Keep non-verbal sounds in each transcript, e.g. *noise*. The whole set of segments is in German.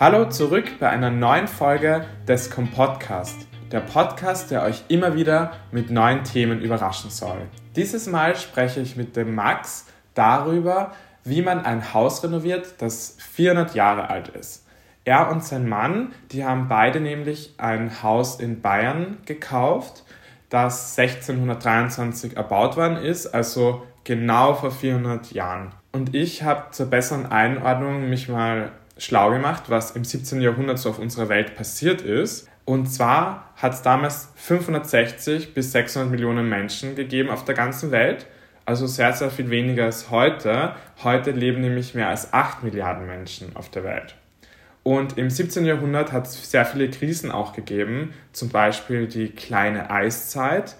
Hallo zurück bei einer neuen Folge des Kompodcast, der Podcast, der euch immer wieder mit neuen Themen überraschen soll. Dieses Mal spreche ich mit dem Max darüber, wie man ein Haus renoviert, das 400 Jahre alt ist. Er und sein Mann, die haben beide nämlich ein Haus in Bayern gekauft, das 1623 erbaut worden ist, also genau vor 400 Jahren. Und ich habe zur besseren Einordnung mich mal schlau gemacht, was im 17. Jahrhundert so auf unserer Welt passiert ist. Und zwar hat es damals 560 bis 600 Millionen Menschen gegeben auf der ganzen Welt. Also sehr, sehr viel weniger als heute. Heute leben nämlich mehr als 8 Milliarden Menschen auf der Welt. Und im 17. Jahrhundert hat es sehr viele Krisen auch gegeben, zum Beispiel die kleine Eiszeit,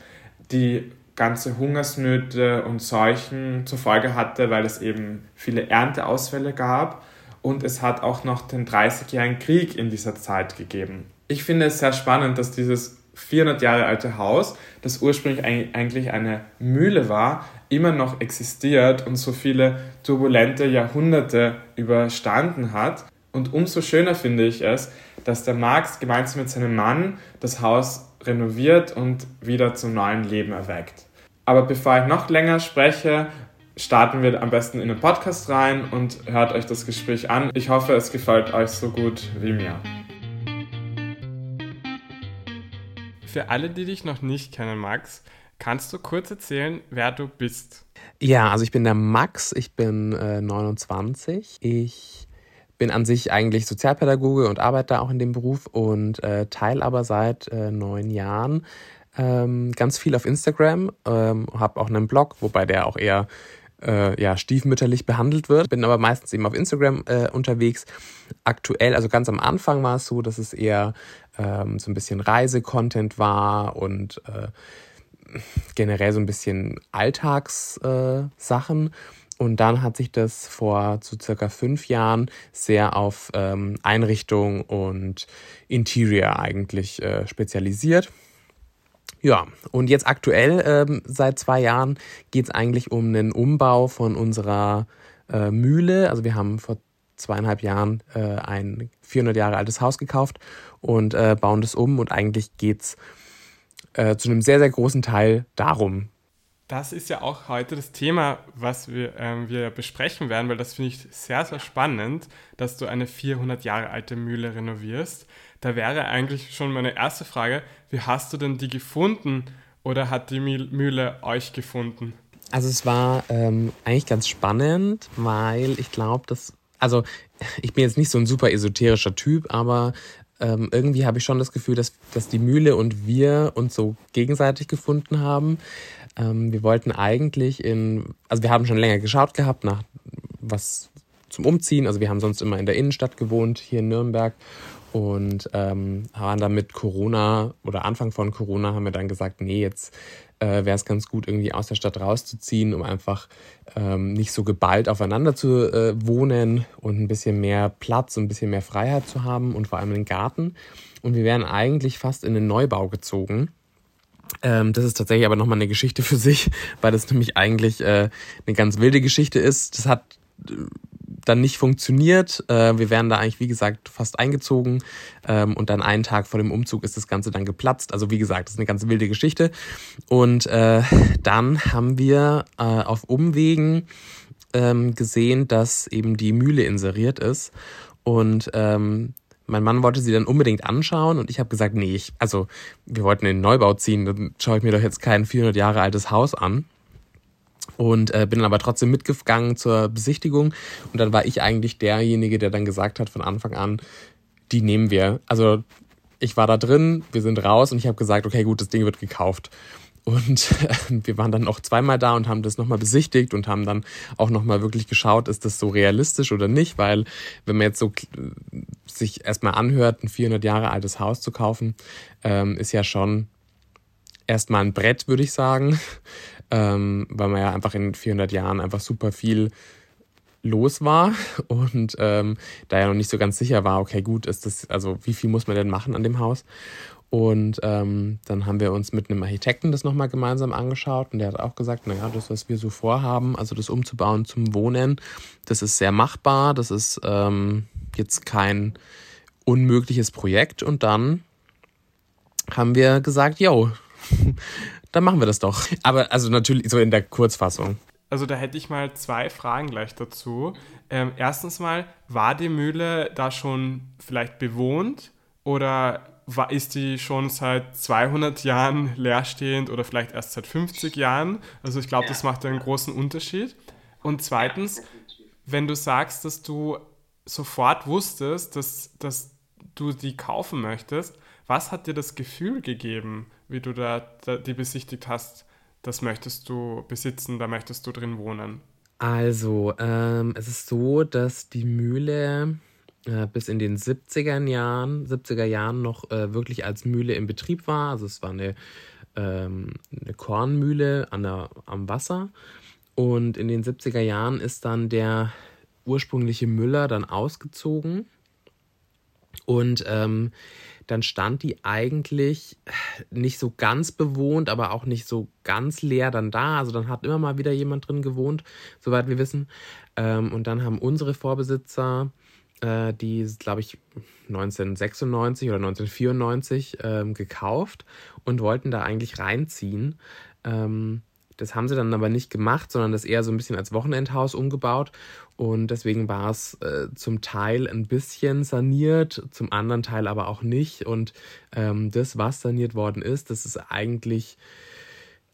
die ganze Hungersnöte und Seuchen zur Folge hatte, weil es eben viele Ernteausfälle gab und es hat auch noch den 30-jährigen Krieg in dieser Zeit gegeben. Ich finde es sehr spannend, dass dieses 400 Jahre alte Haus, das ursprünglich eigentlich eine Mühle war, immer noch existiert und so viele turbulente Jahrhunderte überstanden hat. Und umso schöner finde ich es, dass der Marx gemeinsam mit seinem Mann das Haus renoviert und wieder zum neuen Leben erweckt. Aber bevor ich noch länger spreche starten wir am besten in den Podcast rein und hört euch das Gespräch an. Ich hoffe, es gefällt euch so gut wie mir. Für alle, die dich noch nicht kennen, Max, kannst du kurz erzählen, wer du bist? Ja, also ich bin der Max, ich bin äh, 29. Ich bin an sich eigentlich Sozialpädagoge und arbeite auch in dem Beruf und äh, teile aber seit äh, neun Jahren ähm, ganz viel auf Instagram, ähm, habe auch einen Blog, wobei der auch eher äh, ja, stiefmütterlich behandelt wird. Bin aber meistens eben auf Instagram äh, unterwegs. Aktuell, also ganz am Anfang war es so, dass es eher ähm, so ein bisschen Reisecontent war und äh, generell so ein bisschen Alltagssachen. Äh, und dann hat sich das vor so circa fünf Jahren sehr auf ähm, Einrichtung und Interior eigentlich äh, spezialisiert. Ja, und jetzt aktuell, ähm, seit zwei Jahren, geht es eigentlich um einen Umbau von unserer äh, Mühle. Also wir haben vor zweieinhalb Jahren äh, ein 400 Jahre altes Haus gekauft und äh, bauen das um. Und eigentlich geht's äh, zu einem sehr, sehr großen Teil darum. Das ist ja auch heute das Thema, was wir, ähm, wir besprechen werden, weil das finde ich sehr, sehr spannend, dass du eine 400 Jahre alte Mühle renovierst. Da wäre eigentlich schon meine erste Frage, wie hast du denn die gefunden oder hat die Mühle euch gefunden? Also es war ähm, eigentlich ganz spannend, weil ich glaube, dass, also ich bin jetzt nicht so ein super esoterischer Typ, aber ähm, irgendwie habe ich schon das Gefühl, dass, dass die Mühle und wir uns so gegenseitig gefunden haben. Ähm, wir wollten eigentlich in, also wir haben schon länger geschaut gehabt nach was zum Umziehen. Also wir haben sonst immer in der Innenstadt gewohnt, hier in Nürnberg und ähm, waren dann mit Corona oder Anfang von Corona haben wir dann gesagt, nee, jetzt äh, wäre es ganz gut, irgendwie aus der Stadt rauszuziehen, um einfach ähm, nicht so geballt aufeinander zu äh, wohnen und ein bisschen mehr Platz und ein bisschen mehr Freiheit zu haben und vor allem einen Garten. Und wir wären eigentlich fast in den Neubau gezogen. Ähm, das ist tatsächlich aber nochmal eine Geschichte für sich, *laughs* weil das nämlich eigentlich äh, eine ganz wilde Geschichte ist. Das hat äh, dann nicht funktioniert. Äh, wir wären da eigentlich, wie gesagt, fast eingezogen. Ähm, und dann einen Tag vor dem Umzug ist das Ganze dann geplatzt. Also wie gesagt, das ist eine ganz wilde Geschichte. Und äh, dann haben wir äh, auf Umwegen ähm, gesehen, dass eben die Mühle inseriert ist. Und ähm, mein Mann wollte sie dann unbedingt anschauen und ich habe gesagt, nee, ich, also wir wollten in den Neubau ziehen, dann schaue ich mir doch jetzt kein 400 Jahre altes Haus an und äh, bin aber trotzdem mitgegangen zur Besichtigung und dann war ich eigentlich derjenige, der dann gesagt hat von Anfang an, die nehmen wir. Also ich war da drin, wir sind raus und ich habe gesagt, okay, gut, das Ding wird gekauft. Und äh, wir waren dann noch zweimal da und haben das nochmal besichtigt und haben dann auch nochmal wirklich geschaut, ist das so realistisch oder nicht, weil wenn man jetzt so sich erstmal anhört, ein 400 Jahre altes Haus zu kaufen, ähm, ist ja schon erstmal ein Brett, würde ich sagen ähm, weil man ja einfach in 400 Jahren einfach super viel los war *laughs* und ähm, da ja noch nicht so ganz sicher war, okay, gut, ist das, also wie viel muss man denn machen an dem Haus? Und ähm, dann haben wir uns mit einem Architekten das nochmal gemeinsam angeschaut und der hat auch gesagt, naja, das, was wir so vorhaben, also das umzubauen zum Wohnen, das ist sehr machbar, das ist ähm, jetzt kein unmögliches Projekt und dann haben wir gesagt, yo, *laughs* dann machen wir das doch. Aber also natürlich so in der Kurzfassung. Also da hätte ich mal zwei Fragen gleich dazu. Ähm, erstens mal, war die Mühle da schon vielleicht bewohnt oder war, ist die schon seit 200 Jahren leerstehend oder vielleicht erst seit 50 Jahren? Also ich glaube, das macht einen großen Unterschied. Und zweitens, wenn du sagst, dass du sofort wusstest, dass, dass du die kaufen möchtest, was hat dir das Gefühl gegeben, wie du da, da die besichtigt hast? Das möchtest du besitzen, da möchtest du drin wohnen. Also, ähm, es ist so, dass die Mühle äh, bis in den 70er Jahren, 70er Jahren noch äh, wirklich als Mühle in Betrieb war. Also es war eine, ähm, eine Kornmühle an der, am Wasser. Und in den 70er Jahren ist dann der ursprüngliche Müller dann ausgezogen. Und ähm, dann stand die eigentlich nicht so ganz bewohnt, aber auch nicht so ganz leer dann da. Also dann hat immer mal wieder jemand drin gewohnt, soweit wir wissen. Ähm, und dann haben unsere Vorbesitzer, äh, die, glaube ich, 1996 oder 1994 ähm, gekauft und wollten da eigentlich reinziehen. Ähm, das haben sie dann aber nicht gemacht, sondern das eher so ein bisschen als Wochenendhaus umgebaut. Und deswegen war es äh, zum Teil ein bisschen saniert, zum anderen Teil aber auch nicht. Und ähm, das, was saniert worden ist, das ist eigentlich,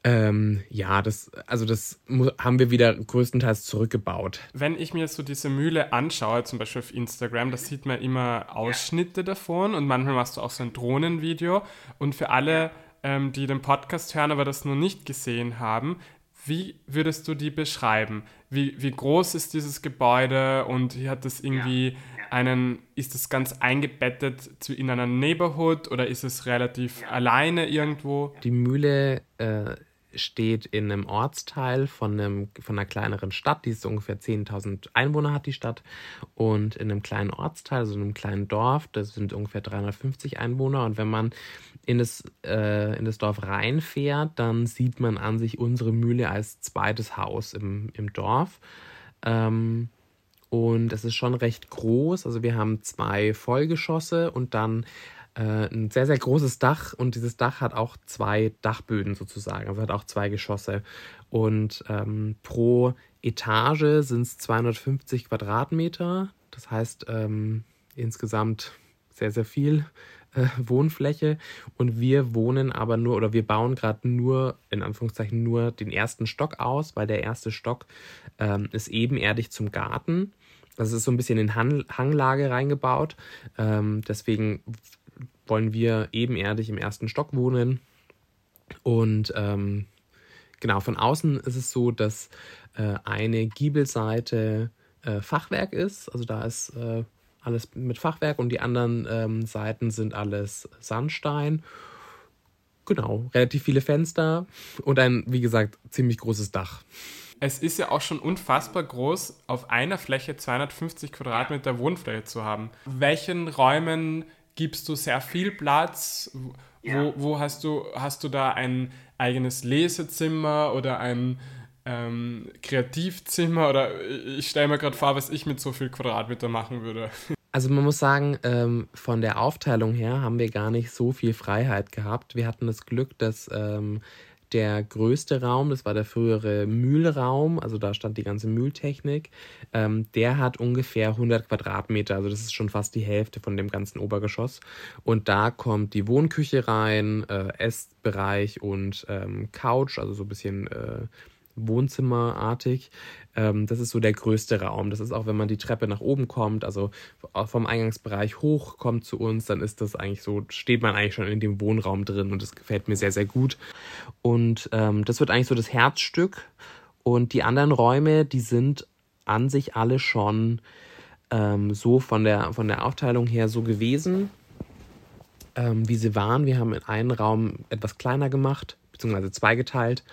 ähm, ja, das, also das haben wir wieder größtenteils zurückgebaut. Wenn ich mir so diese Mühle anschaue, zum Beispiel auf Instagram, da sieht man immer Ausschnitte davon und manchmal machst du auch so ein Drohnenvideo. Und für alle ähm, die den Podcast hören, aber das noch nicht gesehen haben, wie würdest du die beschreiben? Wie, wie groß ist dieses Gebäude und wie hat das irgendwie ja, ja. einen, ist das ganz eingebettet in einer Neighborhood oder ist es relativ ja. alleine irgendwo? Die Mühle äh, steht in einem Ortsteil von, einem, von einer kleineren Stadt, die ist ungefähr 10.000 Einwohner hat die Stadt und in einem kleinen Ortsteil, also in einem kleinen Dorf, das sind ungefähr 350 Einwohner und wenn man in das, äh, in das Dorf reinfährt, dann sieht man an sich unsere Mühle als zweites Haus im, im Dorf. Ähm, und es ist schon recht groß. Also wir haben zwei Vollgeschosse und dann äh, ein sehr, sehr großes Dach. Und dieses Dach hat auch zwei Dachböden sozusagen. Also hat auch zwei Geschosse. Und ähm, pro Etage sind es 250 Quadratmeter. Das heißt ähm, insgesamt sehr, sehr viel äh, Wohnfläche und wir wohnen aber nur oder wir bauen gerade nur, in Anführungszeichen, nur den ersten Stock aus, weil der erste Stock ähm, ist ebenerdig zum Garten. Das ist so ein bisschen in Hang Hanglage reingebaut. Ähm, deswegen wollen wir ebenerdig im ersten Stock wohnen. Und ähm, genau, von außen ist es so, dass äh, eine Giebelseite äh, Fachwerk ist. Also da ist äh, alles mit Fachwerk und die anderen ähm, Seiten sind alles Sandstein. Genau, relativ viele Fenster und ein, wie gesagt, ziemlich großes Dach. Es ist ja auch schon unfassbar groß, auf einer Fläche 250 Quadratmeter Wohnfläche zu haben. Welchen Räumen gibst du sehr viel Platz? Wo, ja. wo hast, du, hast du da ein eigenes Lesezimmer oder ein ähm, Kreativzimmer oder ich stelle mir gerade vor, was ich mit so viel Quadratmeter machen würde. *laughs* Also man muss sagen, ähm, von der Aufteilung her haben wir gar nicht so viel Freiheit gehabt. Wir hatten das Glück, dass ähm, der größte Raum, das war der frühere Mühlraum, also da stand die ganze Mühltechnik, ähm, der hat ungefähr 100 Quadratmeter, also das ist schon fast die Hälfte von dem ganzen Obergeschoss. Und da kommt die Wohnküche rein, äh, Essbereich und ähm, Couch, also so ein bisschen äh, Wohnzimmerartig. Ähm, das ist so der größte Raum. Das ist auch, wenn man die Treppe nach oben kommt, also vom Eingangsbereich hoch kommt zu uns, dann ist das eigentlich so, steht man eigentlich schon in dem Wohnraum drin und das gefällt mir sehr, sehr gut. Und ähm, das wird eigentlich so das Herzstück. Und die anderen Räume, die sind an sich alle schon ähm, so von der, von der Aufteilung her so gewesen, ähm, wie sie waren. Wir haben in einen Raum etwas kleiner gemacht, beziehungsweise zweigeteilt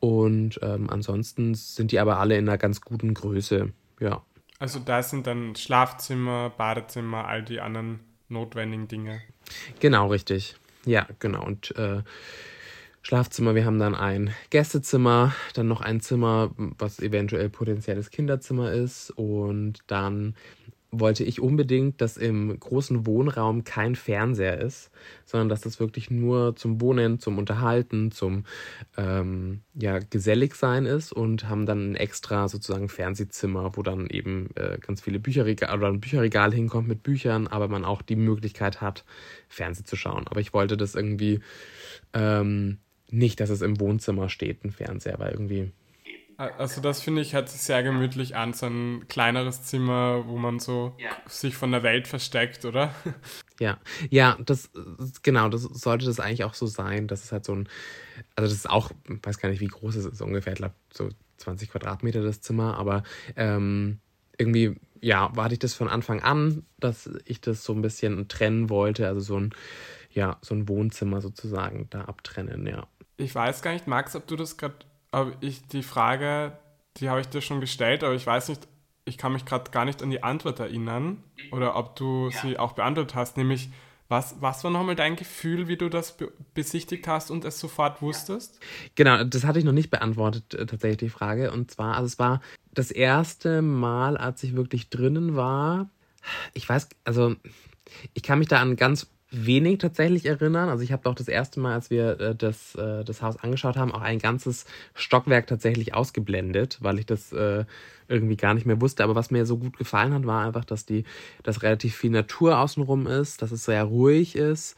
und ähm, ansonsten sind die aber alle in einer ganz guten Größe, ja. Also da sind dann Schlafzimmer, Badezimmer, all die anderen notwendigen Dinge. Genau, richtig. Ja, genau. Und äh, Schlafzimmer, wir haben dann ein Gästezimmer, dann noch ein Zimmer, was eventuell potenzielles Kinderzimmer ist und dann wollte ich unbedingt, dass im großen Wohnraum kein Fernseher ist, sondern dass das wirklich nur zum Wohnen, zum Unterhalten, zum ähm, ja, gesellig sein ist und haben dann ein extra sozusagen Fernsehzimmer, wo dann eben äh, ganz viele Bücherregal oder ein Bücherregal hinkommt mit Büchern, aber man auch die Möglichkeit hat, Fernsehen zu schauen. Aber ich wollte das irgendwie ähm, nicht, dass es im Wohnzimmer steht, ein Fernseher, weil irgendwie also das finde ich hört sich sehr gemütlich an, so ein kleineres Zimmer, wo man so ja. sich von der Welt versteckt, oder? Ja, ja, das genau, das sollte das eigentlich auch so sein. Das ist halt so ein, also das ist auch, ich weiß gar nicht, wie groß es ist, ungefähr, ich glaube so 20 Quadratmeter das Zimmer, aber ähm, irgendwie, ja, warte ich das von Anfang an, dass ich das so ein bisschen trennen wollte, also so ein, ja, so ein Wohnzimmer sozusagen da abtrennen, ja. Ich weiß gar nicht, Max, ob du das gerade aber ich, die Frage, die habe ich dir schon gestellt, aber ich weiß nicht, ich kann mich gerade gar nicht an die Antwort erinnern oder ob du ja. sie auch beantwortet hast, nämlich was, was war nochmal dein Gefühl, wie du das be besichtigt hast und es sofort wusstest? Genau, das hatte ich noch nicht beantwortet, äh, tatsächlich die Frage. Und zwar, also es war das erste Mal, als ich wirklich drinnen war. Ich weiß, also ich kann mich da an ganz wenig tatsächlich erinnern. Also ich habe auch das erste Mal, als wir äh, das, äh, das Haus angeschaut haben, auch ein ganzes Stockwerk tatsächlich ausgeblendet, weil ich das äh, irgendwie gar nicht mehr wusste. Aber was mir so gut gefallen hat, war einfach, dass die, dass relativ viel Natur außenrum ist, dass es sehr ruhig ist.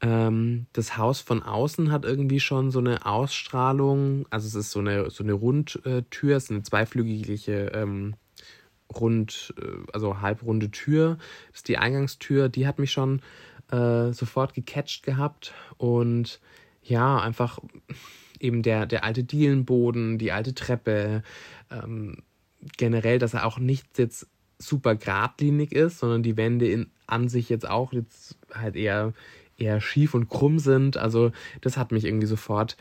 Ähm, das Haus von außen hat irgendwie schon so eine Ausstrahlung. Also es ist so eine, so eine Rundtür, es ist eine zweiflügelige ähm, rund, äh, also halbrunde Tür. Das ist die Eingangstür, die hat mich schon äh, sofort gecatcht gehabt und ja, einfach eben der, der alte Dielenboden, die alte Treppe, ähm, generell, dass er auch nicht jetzt super geradlinig ist, sondern die Wände in, an sich jetzt auch jetzt halt eher, eher schief und krumm sind. Also das hat mich irgendwie sofort,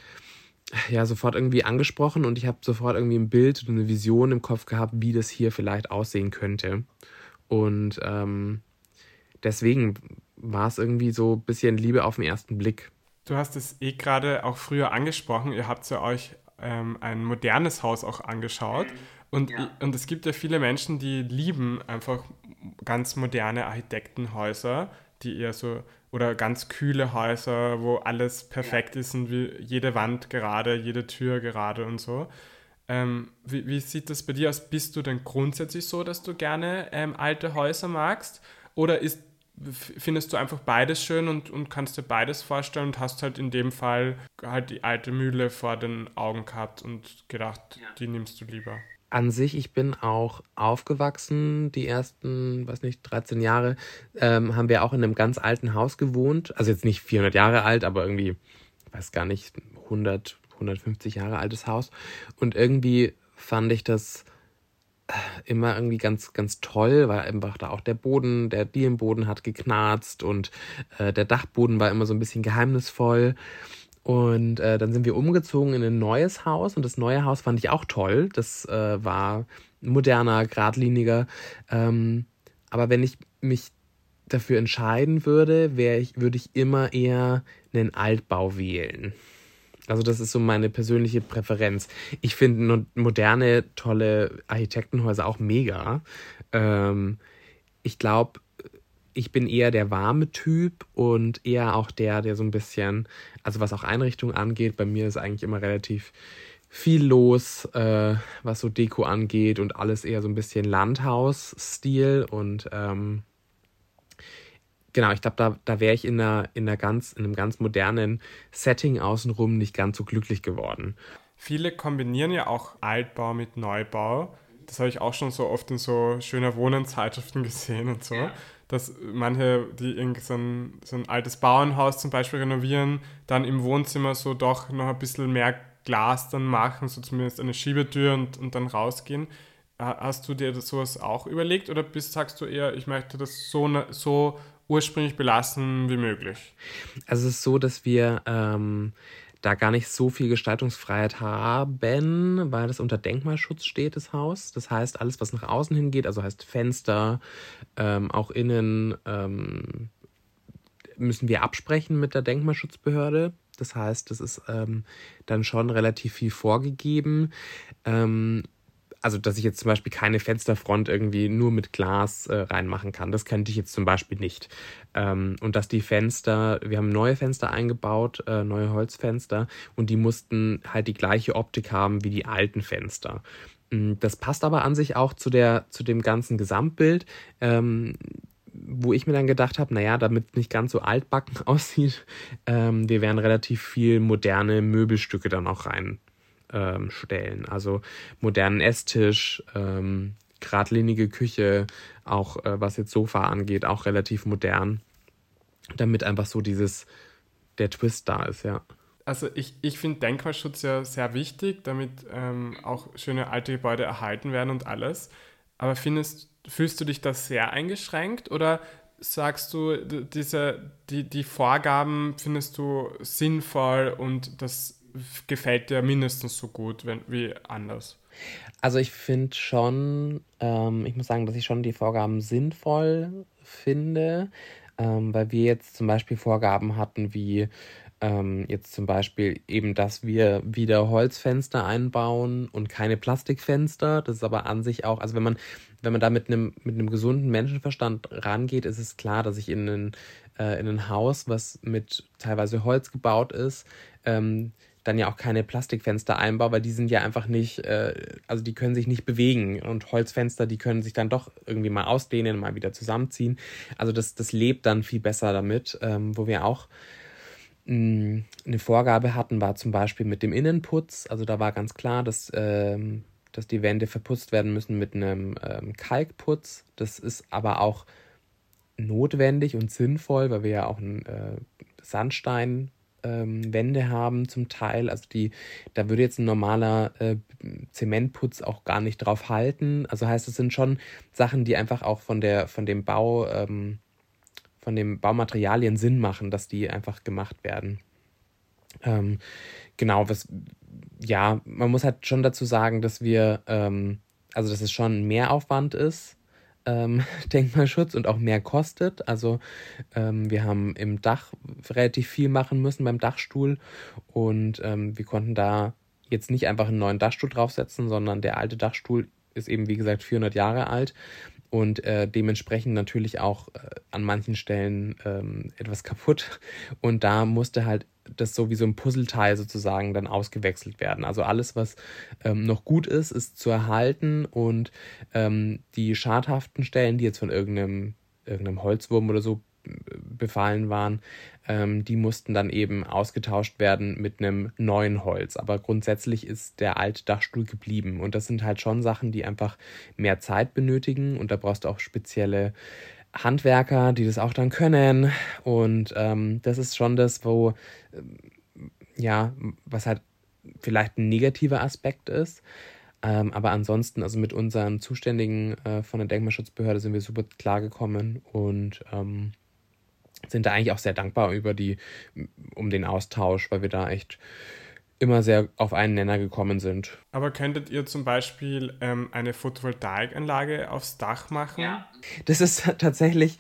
ja, sofort irgendwie angesprochen und ich habe sofort irgendwie ein Bild und eine Vision im Kopf gehabt, wie das hier vielleicht aussehen könnte. Und ähm, deswegen war es irgendwie so ein bisschen Liebe auf den ersten Blick. Du hast es eh gerade auch früher angesprochen. Ihr habt ja euch ähm, ein modernes Haus auch angeschaut. Und, ja. und es gibt ja viele Menschen, die lieben einfach ganz moderne Architektenhäuser, die eher so, oder ganz kühle Häuser, wo alles perfekt ja. ist und wie jede Wand gerade, jede Tür gerade und so. Ähm, wie, wie, sieht das bei dir aus? Bist du denn grundsätzlich so, dass du gerne ähm, alte Häuser magst? Oder ist findest du einfach beides schön und, und kannst dir beides vorstellen und hast halt in dem Fall halt die alte Mühle vor den Augen gehabt und gedacht, ja. die nimmst du lieber. An sich, ich bin auch aufgewachsen, die ersten, weiß nicht, 13 Jahre, ähm, haben wir auch in einem ganz alten Haus gewohnt. Also jetzt nicht 400 Jahre alt, aber irgendwie, ich weiß gar nicht, 100, 150 Jahre altes Haus. Und irgendwie fand ich das immer irgendwie ganz, ganz toll, weil einfach da auch der Boden, der Dielenboden hat geknarzt und äh, der Dachboden war immer so ein bisschen geheimnisvoll. Und äh, dann sind wir umgezogen in ein neues Haus und das neue Haus fand ich auch toll. Das äh, war moderner, geradliniger. Ähm, aber wenn ich mich dafür entscheiden würde, ich, würde ich immer eher einen Altbau wählen. Also das ist so meine persönliche Präferenz. Ich finde moderne, tolle Architektenhäuser auch mega. Ähm, ich glaube, ich bin eher der warme Typ und eher auch der, der so ein bisschen, also was auch Einrichtungen angeht, bei mir ist eigentlich immer relativ viel los, äh, was so Deko angeht und alles eher so ein bisschen Landhaus-Stil und ähm, genau, ich glaube, da, da wäre ich in, einer, in, einer ganz, in einem ganz modernen Setting außenrum nicht ganz so glücklich geworden. Viele kombinieren ja auch Altbau mit Neubau. Das habe ich auch schon so oft in so schöner Wohnenzeitschriften gesehen und so. Ja. Dass manche, die irgendwie so ein, so ein altes Bauernhaus zum Beispiel renovieren, dann im Wohnzimmer so doch noch ein bisschen mehr Glas dann machen, so zumindest eine Schiebetür und, und dann rausgehen. Hast du dir das sowas auch überlegt oder bist, sagst du eher, ich möchte das so, so ursprünglich belassen wie möglich? Also es ist so, dass wir ähm, da gar nicht so viel Gestaltungsfreiheit haben, weil das unter Denkmalschutz steht, das Haus. Das heißt, alles, was nach außen hingeht, also heißt Fenster, ähm, auch innen, ähm, müssen wir absprechen mit der Denkmalschutzbehörde. Das heißt, das ist ähm, dann schon relativ viel vorgegeben. Also dass ich jetzt zum Beispiel keine Fensterfront irgendwie nur mit Glas äh, reinmachen kann. Das könnte ich jetzt zum Beispiel nicht. Ähm, und dass die Fenster, wir haben neue Fenster eingebaut, äh, neue Holzfenster, und die mussten halt die gleiche Optik haben wie die alten Fenster. Mm, das passt aber an sich auch zu, der, zu dem ganzen Gesamtbild. Ähm, wo ich mir dann gedacht habe, naja, damit nicht ganz so altbacken *laughs* aussieht, ähm, wir werden relativ viel moderne Möbelstücke dann auch rein ähm, stellen. Also modernen Esstisch, ähm, geradlinige Küche, auch äh, was jetzt Sofa angeht, auch relativ modern, damit einfach so dieses, der Twist da ist, ja. Also ich, ich finde Denkmalschutz ja sehr wichtig, damit ähm, auch schöne alte Gebäude erhalten werden und alles. Aber findest, fühlst du dich da sehr eingeschränkt oder sagst du, diese, die, die Vorgaben findest du sinnvoll und das gefällt dir mindestens so gut wenn, wie anders? Also ich finde schon, ähm, ich muss sagen, dass ich schon die Vorgaben sinnvoll finde, ähm, weil wir jetzt zum Beispiel Vorgaben hatten wie ähm, jetzt zum Beispiel eben, dass wir wieder Holzfenster einbauen und keine Plastikfenster. Das ist aber an sich auch, also wenn man, wenn man da mit einem, mit einem gesunden Menschenverstand rangeht, ist es klar, dass ich in ein, äh, in ein Haus, was mit teilweise Holz gebaut ist, ähm, dann ja auch keine Plastikfenster einbaue, weil die sind ja einfach nicht, äh, also die können sich nicht bewegen und Holzfenster, die können sich dann doch irgendwie mal ausdehnen, mal wieder zusammenziehen. Also das, das lebt dann viel besser damit, ähm, wo wir auch mh, eine Vorgabe hatten, war zum Beispiel mit dem Innenputz. Also da war ganz klar, dass, ähm, dass die Wände verputzt werden müssen mit einem ähm, Kalkputz. Das ist aber auch notwendig und sinnvoll, weil wir ja auch einen äh, Sandstein ähm, Wände haben zum Teil. Also die, da würde jetzt ein normaler äh, Zementputz auch gar nicht drauf halten. Also heißt, es sind schon Sachen, die einfach auch von der, von dem Bau, ähm, von den Baumaterialien Sinn machen, dass die einfach gemacht werden. Ähm, genau, was, ja, man muss halt schon dazu sagen, dass wir, ähm, also dass es schon mehr Aufwand ist, ähm, *laughs* Denkmalschutz und auch mehr kostet. Also ähm, wir haben im Dach relativ viel machen müssen beim Dachstuhl und ähm, wir konnten da jetzt nicht einfach einen neuen Dachstuhl draufsetzen, sondern der alte Dachstuhl ist eben wie gesagt 400 Jahre alt und äh, dementsprechend natürlich auch äh, an manchen Stellen ähm, etwas kaputt. Und da musste halt das so wie so ein Puzzleteil sozusagen dann ausgewechselt werden. Also alles, was ähm, noch gut ist, ist zu erhalten und ähm, die schadhaften Stellen, die jetzt von irgendeinem, irgendeinem Holzwurm oder so befallen waren, ähm, die mussten dann eben ausgetauscht werden mit einem neuen Holz. Aber grundsätzlich ist der alte Dachstuhl geblieben. Und das sind halt schon Sachen, die einfach mehr Zeit benötigen. Und da brauchst du auch spezielle Handwerker, die das auch dann können. Und ähm, das ist schon das, wo, ähm, ja, was halt vielleicht ein negativer Aspekt ist. Ähm, aber ansonsten, also mit unseren Zuständigen äh, von der Denkmalschutzbehörde sind wir super klargekommen und ähm, sind da eigentlich auch sehr dankbar über die, um den Austausch, weil wir da echt immer sehr auf einen Nenner gekommen sind. Aber könntet ihr zum Beispiel ähm, eine Photovoltaikanlage aufs Dach machen? Ja. Das ist *laughs* tatsächlich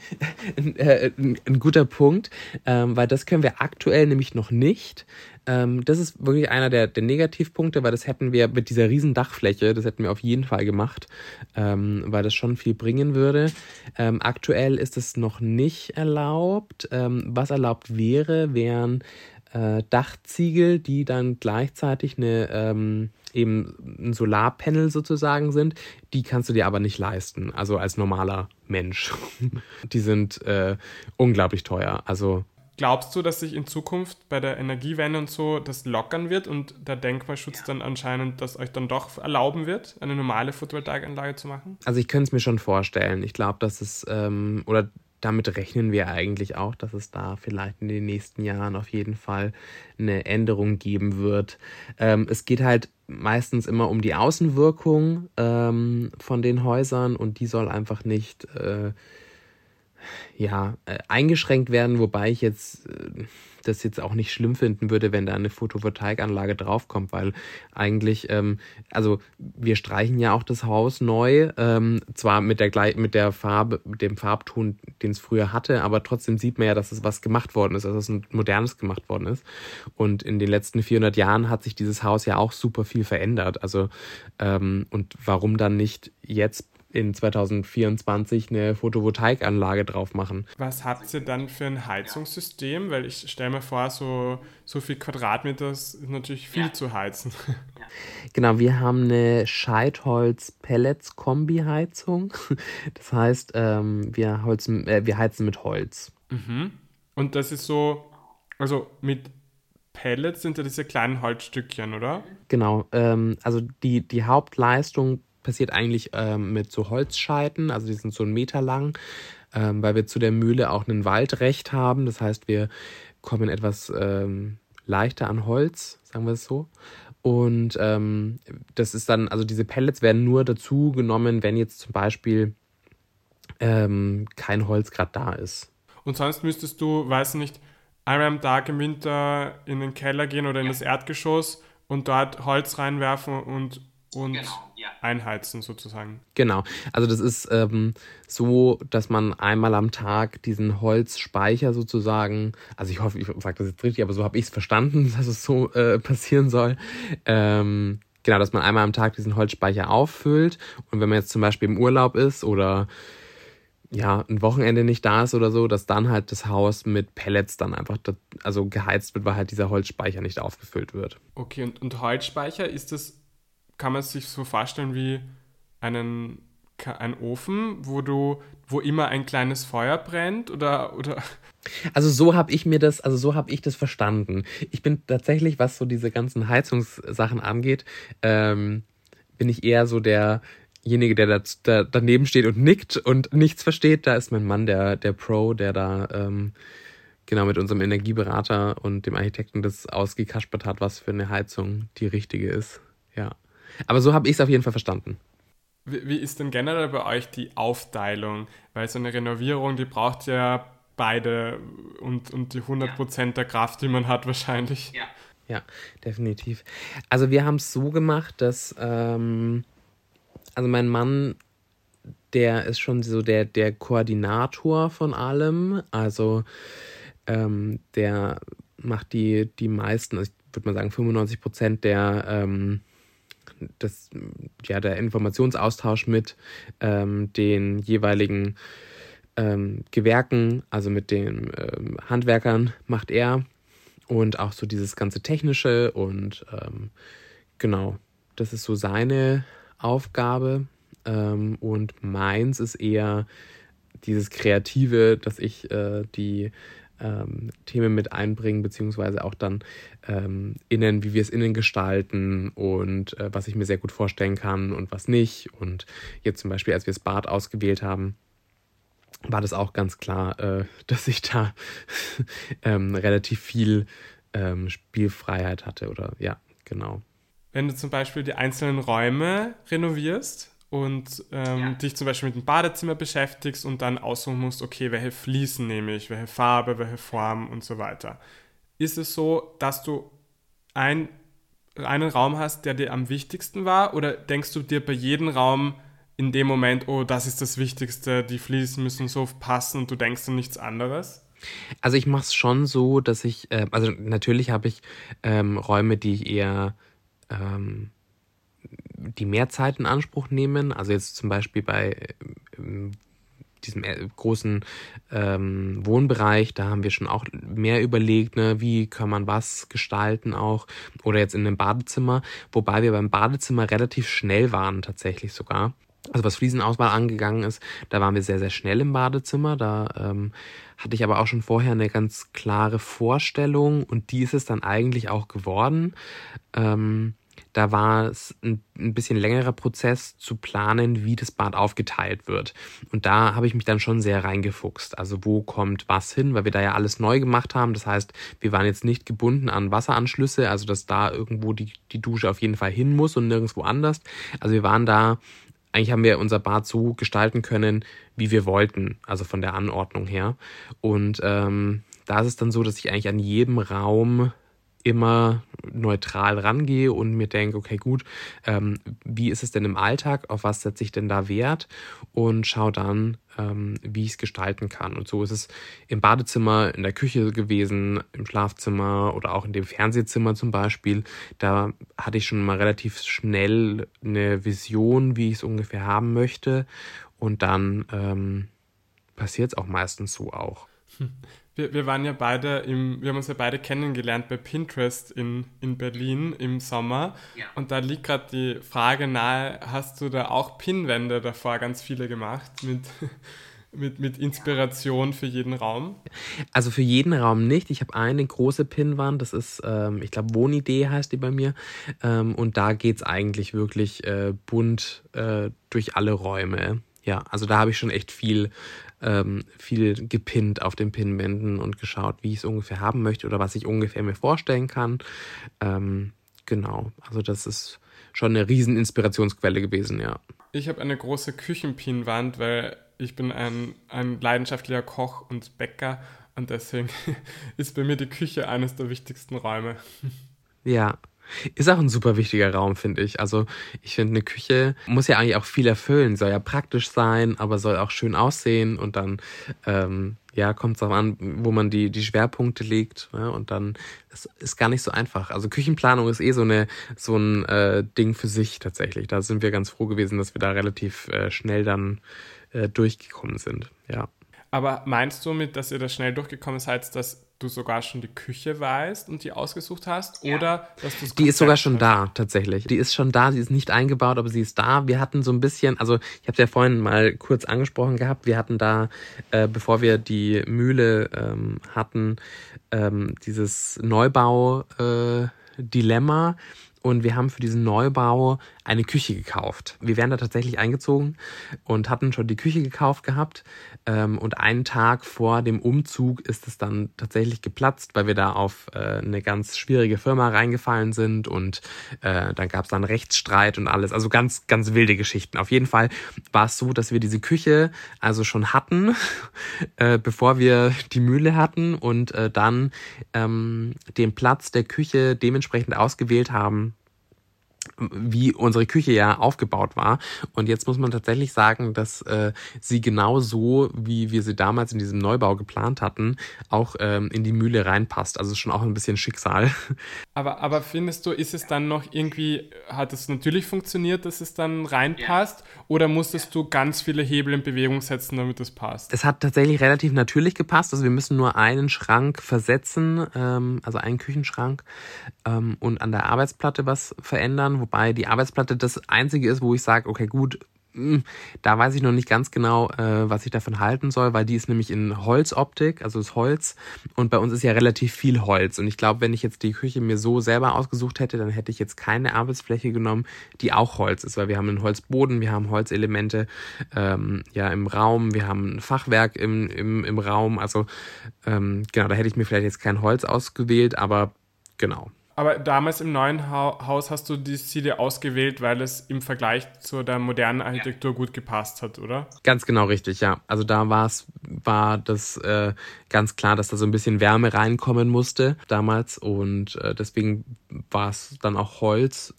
ein, äh, ein, ein guter Punkt, ähm, weil das können wir aktuell nämlich noch nicht. Ähm, das ist wirklich einer der, der Negativpunkte, weil das hätten wir mit dieser riesen Dachfläche, das hätten wir auf jeden Fall gemacht, ähm, weil das schon viel bringen würde. Ähm, aktuell ist es noch nicht erlaubt. Ähm, was erlaubt wäre, wären äh, Dachziegel, die dann gleichzeitig eine ähm, eben ein Solarpanel sozusagen sind. Die kannst du dir aber nicht leisten, also als normaler Mensch. *laughs* die sind äh, unglaublich teuer. Also Glaubst du, dass sich in Zukunft bei der Energiewende und so das lockern wird und der Denkmalschutz ja. dann anscheinend das euch dann doch erlauben wird, eine normale Photovoltaikanlage zu machen? Also ich könnte es mir schon vorstellen. Ich glaube, dass es, ähm, oder damit rechnen wir eigentlich auch, dass es da vielleicht in den nächsten Jahren auf jeden Fall eine Änderung geben wird. Ähm, es geht halt meistens immer um die Außenwirkung ähm, von den Häusern und die soll einfach nicht, äh, ja, äh, eingeschränkt werden, wobei ich jetzt äh, das jetzt auch nicht schlimm finden würde, wenn da eine Photovoltaikanlage draufkommt, weil eigentlich, ähm, also wir streichen ja auch das Haus neu, ähm, zwar mit der mit der Farbe, dem Farbton, den es früher hatte, aber trotzdem sieht man ja, dass es was gemacht worden ist, dass es ein modernes gemacht worden ist. Und in den letzten 400 Jahren hat sich dieses Haus ja auch super viel verändert. Also ähm, und warum dann nicht jetzt in 2024 eine Photovoltaikanlage drauf machen. Was habt ihr dann für ein Heizungssystem? Weil ich stelle mir vor, so, so viel Quadratmeter ist natürlich viel ja. zu heizen. *laughs* Genau, wir haben eine Scheitholz-Pellets-Kombi-Heizung. *laughs* Das heißt, ähm, wir, holzen, äh, wir heizen mit Holz. Mhm. Und das ist so, also mit Pellets sind ja diese kleinen Holzstückchen, oder? Genau, ähm, also die, die Hauptleistung passiert eigentlich ähm, mit so Holzscheiten, also die sind so einen Meter lang, ähm, weil wir zu der Mühle auch einen Waldrecht haben. Das heißt, wir kommen etwas ähm, leichter an Holz, sagen wir es so. Und ähm, das ist dann, also diese Pellets werden nur dazu genommen, wenn jetzt zum Beispiel ähm, kein Holz gerade da ist. Und sonst müsstest du, weiß nicht, einmal am Tag im Winter in den Keller gehen oder in das Erdgeschoss und dort Holz reinwerfen und und genau, ja. Einheizen sozusagen. Genau. Also das ist ähm, so, dass man einmal am Tag diesen Holzspeicher sozusagen, also ich hoffe, ich sage das jetzt richtig, aber so habe ich es verstanden, *laughs* dass es so äh, passieren soll. Ähm, genau, dass man einmal am Tag diesen Holzspeicher auffüllt und wenn man jetzt zum Beispiel im Urlaub ist oder ja, ein Wochenende nicht da ist oder so, dass dann halt das Haus mit Pellets dann einfach, also geheizt wird, weil halt dieser Holzspeicher nicht aufgefüllt wird. Okay, und, und Holzspeicher, ist das kann man sich so vorstellen wie einen ein Ofen, wo du, wo immer ein kleines Feuer brennt oder oder also so habe ich mir das, also so habe ich das verstanden. Ich bin tatsächlich, was so diese ganzen Heizungssachen angeht, ähm, bin ich eher so derjenige, der, da, da daneben steht und nickt und nichts versteht. Da ist mein Mann der der Pro, der da ähm, genau mit unserem Energieberater und dem Architekten das ausgekaspert hat, was für eine Heizung die richtige ist. Ja. Aber so habe ich es auf jeden Fall verstanden. Wie, wie ist denn generell bei euch die Aufteilung? Weil so eine Renovierung, die braucht ja beide und, und die 100% ja. der Kraft, die man hat, wahrscheinlich. Ja, ja definitiv. Also wir haben es so gemacht, dass ähm, also mein Mann, der ist schon so der, der Koordinator von allem. Also ähm, der macht die, die meisten, also ich würde mal sagen 95 Prozent der ähm, das, ja, der Informationsaustausch mit ähm, den jeweiligen ähm, Gewerken, also mit den ähm, Handwerkern, macht er. Und auch so dieses ganze Technische und ähm, genau, das ist so seine Aufgabe. Ähm, und meins ist eher dieses Kreative, dass ich äh, die ähm, Themen mit einbringen, beziehungsweise auch dann ähm, innen, wie wir es innen gestalten und äh, was ich mir sehr gut vorstellen kann und was nicht. Und jetzt zum Beispiel, als wir das Bad ausgewählt haben, war das auch ganz klar, äh, *laughs* dass ich da *laughs* ähm, relativ viel ähm, Spielfreiheit hatte oder ja, genau. Wenn du zum Beispiel die einzelnen Räume renovierst, und ähm, ja. dich zum Beispiel mit dem Badezimmer beschäftigst und dann aussuchen musst, okay, welche Fliesen nehme ich, welche Farbe, welche Form und so weiter. Ist es so, dass du ein, einen Raum hast, der dir am wichtigsten war oder denkst du dir bei jedem Raum in dem Moment, oh, das ist das Wichtigste, die Fliesen müssen so passen und du denkst an nichts anderes? Also ich mache es schon so, dass ich, äh, also natürlich habe ich ähm, Räume, die ich eher ähm, die mehr Zeit in Anspruch nehmen. Also jetzt zum Beispiel bei ähm, diesem äh, großen ähm, Wohnbereich, da haben wir schon auch mehr überlegt, ne, wie kann man was gestalten auch. Oder jetzt in einem Badezimmer, wobei wir beim Badezimmer relativ schnell waren tatsächlich sogar. Also was Fliesenauswahl angegangen ist, da waren wir sehr, sehr schnell im Badezimmer. Da ähm, hatte ich aber auch schon vorher eine ganz klare Vorstellung und die ist es dann eigentlich auch geworden. Ähm, da war es ein, ein, bisschen längerer Prozess zu planen, wie das Bad aufgeteilt wird. Und da habe ich mich dann schon sehr reingefuchst. Also wo kommt was hin, weil wir da ja alles neu gemacht haben. Das heißt, wir waren jetzt nicht gebunden an Wasseranschlüsse, also dass da irgendwo die, die Dusche auf jeden Fall hin muss und nirgendwo anders. Also wir waren da eigentlich haben wir unser Bad so gestalten können, wie wir wollten, also von der Anordnung her. Und ähm, da ist es dann so, dass ich eigentlich an jedem Raum immer neutral rangehe und mir denke, okay, gut, ähm, wie ist es denn im Alltag, auf was setze ich denn da Wert und schaue dann, ähm, wie ich es gestalten kann. Und so ist es im Badezimmer, in der Küche gewesen, im Schlafzimmer oder auch in dem Fernsehzimmer zum Beispiel. Da hatte ich schon mal relativ schnell eine Vision, wie ich es ungefähr haben möchte. Und dann ähm, passiert es auch meistens so auch. *laughs* Wir, wir waren ja beide im, wir haben uns ja beide kennengelernt bei Pinterest in, in Berlin im Sommer. Ja. Und da liegt gerade die Frage nahe, hast du da auch Pinwände davor ganz viele gemacht mit, *laughs* mit, mit Inspiration für jeden Raum? Also für jeden Raum nicht. Ich habe eine große Pinwand, das ist, ähm, ich glaube, Wohnidee heißt die bei mir. Ähm, und da geht es eigentlich wirklich äh, bunt äh, durch alle Räume. Ja, also da habe ich schon echt viel ähm, viel gepinnt auf den Pinwänden und geschaut, wie ich es ungefähr haben möchte oder was ich ungefähr mir vorstellen kann. Ähm, genau, also das ist schon eine riesen Inspirationsquelle gewesen, ja. Ich habe eine große Küchenpinwand, weil ich bin ein, ein leidenschaftlicher Koch und Bäcker und deswegen *laughs* ist bei mir die Küche eines der wichtigsten Räume. Ja, ist auch ein super wichtiger Raum, finde ich. Also ich finde, eine Küche muss ja eigentlich auch viel erfüllen, soll ja praktisch sein, aber soll auch schön aussehen und dann ähm, ja, kommt es darauf an, wo man die, die Schwerpunkte legt. Ja, und dann das ist gar nicht so einfach. Also Küchenplanung ist eh so, eine, so ein äh, Ding für sich tatsächlich. Da sind wir ganz froh gewesen, dass wir da relativ äh, schnell dann äh, durchgekommen sind. Ja. Aber meinst du mit, dass ihr da schnell durchgekommen seid, dass du sogar schon die Küche weißt und die ausgesucht hast? Ja. Oder dass du Die ist sogar schon hast? da, tatsächlich. Die ist schon da, sie ist nicht eingebaut, aber sie ist da. Wir hatten so ein bisschen, also ich habe es ja vorhin mal kurz angesprochen gehabt, wir hatten da, äh, bevor wir die Mühle ähm, hatten, ähm, dieses Neubau-Dilemma. Äh, und wir haben für diesen Neubau eine Küche gekauft. Wir wären da tatsächlich eingezogen und hatten schon die Küche gekauft gehabt. Ähm, und einen Tag vor dem Umzug ist es dann tatsächlich geplatzt, weil wir da auf äh, eine ganz schwierige Firma reingefallen sind und äh, dann gab es dann Rechtsstreit und alles. Also ganz, ganz wilde Geschichten. Auf jeden Fall war es so, dass wir diese Küche also schon hatten, *laughs* äh, bevor wir die Mühle hatten und dann ähm, den Platz der Küche dementsprechend ausgewählt haben wie unsere Küche ja aufgebaut war. Und jetzt muss man tatsächlich sagen, dass äh, sie genau so, wie wir sie damals in diesem Neubau geplant hatten, auch ähm, in die Mühle reinpasst. Also schon auch ein bisschen Schicksal. Aber, aber findest du, ist es dann noch irgendwie, hat es natürlich funktioniert, dass es dann reinpasst? Ja. Oder musstest du ganz viele Hebel in Bewegung setzen, damit es passt? Es hat tatsächlich relativ natürlich gepasst. Also wir müssen nur einen Schrank versetzen, ähm, also einen Küchenschrank ähm, und an der Arbeitsplatte was verändern, wobei die Arbeitsplatte das einzige ist, wo ich sage, okay, gut, hm, da weiß ich noch nicht ganz genau, äh, was ich davon halten soll, weil die ist nämlich in Holzoptik, also ist Holz. Und bei uns ist ja relativ viel Holz. Und ich glaube, wenn ich jetzt die Küche mir so selber ausgesucht hätte, dann hätte ich jetzt keine Arbeitsfläche genommen, die auch Holz ist, weil wir haben einen Holzboden, wir haben Holzelemente ähm, ja im Raum, wir haben ein Fachwerk im, im, im Raum. Also ähm, genau, da hätte ich mir vielleicht jetzt kein Holz ausgewählt, aber genau. Aber damals im neuen ha Haus hast du die Ziele ausgewählt, weil es im Vergleich zu der modernen Architektur gut gepasst hat, oder? Ganz genau richtig, ja. Also da war's, war das äh, ganz klar, dass da so ein bisschen Wärme reinkommen musste damals und äh, deswegen war es dann auch Holz,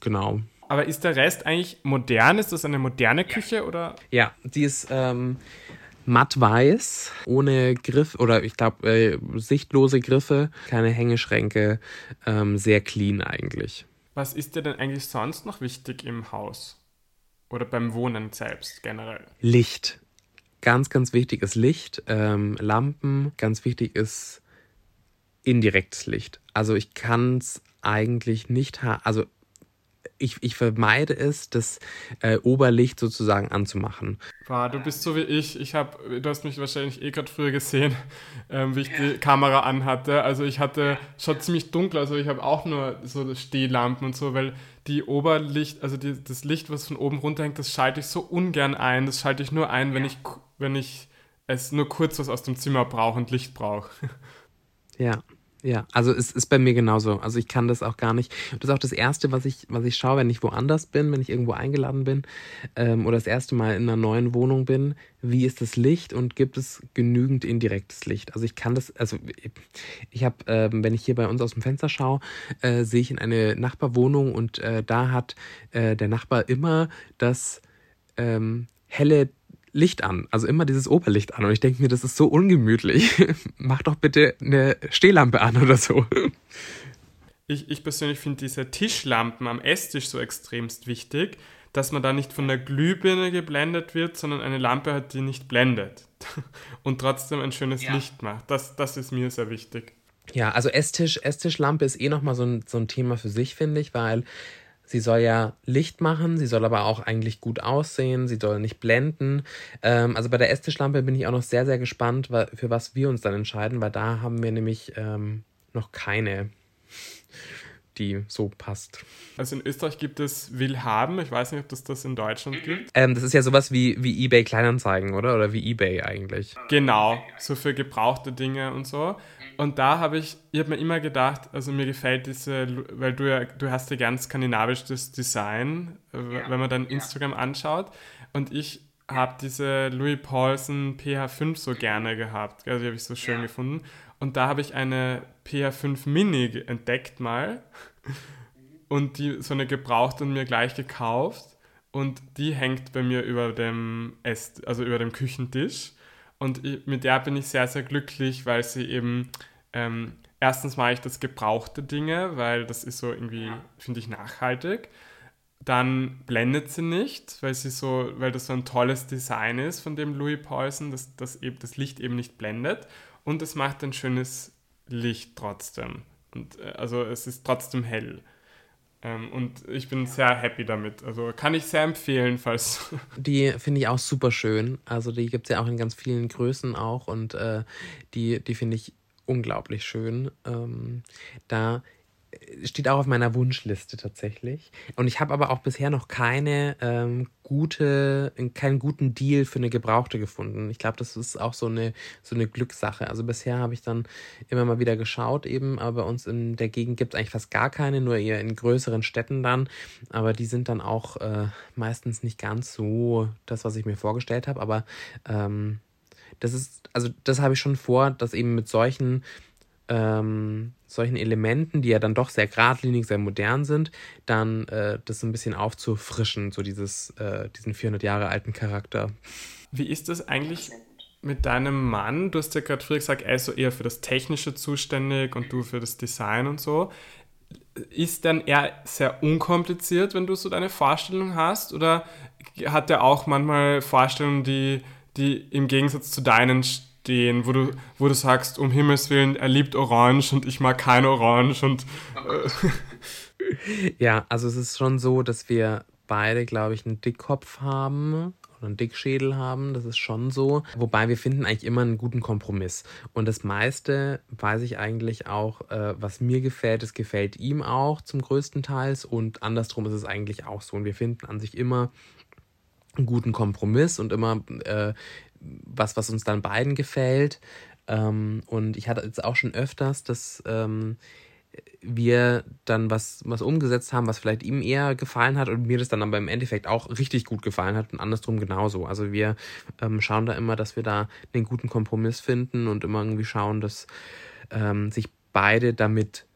genau. Aber ist der Rest eigentlich modern? Ist das eine moderne Küche oder? Ja, die ist ähm, matt weiß, ohne Griff oder ich glaube äh, sichtlose Griffe, keine Hängeschränke, ähm, sehr clean eigentlich. Was ist dir denn eigentlich sonst noch wichtig im Haus? Oder beim Wohnen selbst generell? Licht. Ganz, ganz wichtig ist Licht, ähm, Lampen. Ganz wichtig ist indirektes Licht. Also ich kann es eigentlich nicht haben. Also ich, ich vermeide es, das äh, Oberlicht sozusagen anzumachen. Wow, du bist so wie ich. Ich habe, du hast mich wahrscheinlich eh gerade früher gesehen, ähm, wie ich die Kamera anhatte. Also ich hatte schon ziemlich dunkel, also ich habe auch nur so Stehlampen und so, weil die Oberlicht, also die, das Licht, was von oben runterhängt, das schalte ich so ungern ein. Das schalte ich nur ein, wenn ich, wenn ich es nur kurz was aus dem Zimmer brauche und Licht brauche. Ja, Ja, also es ist bei mir genauso. Also ich kann das auch gar nicht. Das ist auch das Erste, was ich, was ich schaue, wenn ich woanders bin, wenn ich irgendwo eingeladen bin ähm, oder das erste Mal in einer neuen Wohnung bin. Wie ist das Licht und gibt es genügend indirektes Licht? Also ich kann das, also ich, habe, ähm, wenn ich hier bei uns aus dem Fenster schaue, äh, sehe ich in eine Nachbarwohnung und äh, da hat äh, der Nachbar immer das ähm, helle Licht an, also immer dieses Oberlicht an. Und ich denke mir, das ist so ungemütlich. *laughs* Mach doch bitte eine Stehlampe an oder so. Ich, ich persönlich finde diese Tischlampen am Esstisch so extremst wichtig, dass man da nicht von der Glühbirne geblendet wird, sondern eine Lampe hat, die nicht blendet *laughs* und trotzdem ein schönes ja. Licht macht. Das, das ist mir sehr wichtig. Ja, also Esstisch, Esstischlampe ist eh nochmal so ein, so ein Thema für sich, finde ich, weil Sie soll ja Licht machen, sie soll aber auch eigentlich gut aussehen, sie soll nicht blenden. Ähm, also bei der Esstischlampe bin ich auch noch sehr, sehr gespannt, für was wir uns dann entscheiden, weil da haben wir nämlich ähm, noch keine, die so passt. Also in Österreich gibt es Willhaben, ich weiß nicht, ob das das in Deutschland gibt. Ähm, das ist ja sowas wie, wie eBay Kleinanzeigen, oder? Oder wie eBay eigentlich. Genau, so für gebrauchte Dinge und so. Und da habe ich, ich habe mir immer gedacht, also mir gefällt diese, weil du ja, du hast ja ganz skandinavisches Design, äh, ja. wenn man dann Instagram anschaut. Und ich habe diese Louis Paulsen PH5 so gerne gehabt. Also die habe ich so schön ja. gefunden. Und da habe ich eine PH5 Mini entdeckt mal. Und die so eine gebraucht und mir gleich gekauft. Und die hängt bei mir über dem Ess, also über dem Küchentisch. Und mit der bin ich sehr, sehr glücklich, weil sie eben, ähm, erstens mache ich das gebrauchte Dinge, weil das ist so irgendwie, finde ich, nachhaltig. Dann blendet sie nicht, weil sie so, weil das so ein tolles Design ist von dem Louis Paulsen, dass, dass eben das Licht eben nicht blendet. Und es macht ein schönes Licht trotzdem. Und äh, also es ist trotzdem hell. Ähm, und ich bin sehr happy damit. Also kann ich sehr empfehlen, falls. *laughs* Die finde ich auch super schön. Also die gibt es ja auch in ganz vielen Größen auch und äh, die, die finde ich unglaublich schön. Ähm, da steht auch auf meiner Wunschliste tatsächlich. Und ich habe aber auch bisher noch keine ähm, gute, keinen guten Deal für eine gebrauchte gefunden. Ich glaube, das ist auch so eine so eine Glückssache. Also bisher habe ich dann immer mal wieder geschaut, eben, aber bei uns in der Gegend gibt es eigentlich fast gar keine, nur eher in größeren Städten dann. Aber die sind dann auch äh, meistens nicht ganz so das, was ich mir vorgestellt habe. Aber ähm, das ist, also das habe ich schon vor, dass eben mit solchen ähm, solchen Elementen, die ja dann doch sehr geradlinig, sehr modern sind, dann äh, das ein bisschen aufzufrischen, so dieses, äh, diesen 400 Jahre alten Charakter. Wie ist das eigentlich mit deinem Mann? Du hast ja gerade früher gesagt, er ist so eher für das Technische zuständig und du für das Design und so. Ist dann er sehr unkompliziert, wenn du so deine Vorstellung hast? Oder hat er auch manchmal Vorstellungen, die, die im Gegensatz zu deinen stehen, wo du, wo du sagst, um Himmels Willen, er liebt Orange und ich mag kein Orange und. Äh. *laughs* ja, also es ist schon so, dass wir beide, glaube ich, einen Dickkopf haben oder einen Dickschädel haben. Das ist schon so. Wobei wir finden eigentlich immer einen guten Kompromiss. Und das meiste weiß ich eigentlich auch, äh, was mir gefällt, es gefällt ihm auch zum größten Teils. Und andersrum ist es eigentlich auch so. Und wir finden an sich immer einen guten Kompromiss und immer äh, was, was uns dann beiden gefällt. Ähm, und ich hatte jetzt auch schon öfters, dass ähm, wir dann was, was umgesetzt haben, was vielleicht ihm eher gefallen hat und mir das dann aber im Endeffekt auch richtig gut gefallen hat und andersrum genauso. Also wir ähm, schauen da immer, dass wir da einen guten Kompromiss finden und immer irgendwie schauen, dass ähm, sich beide damit,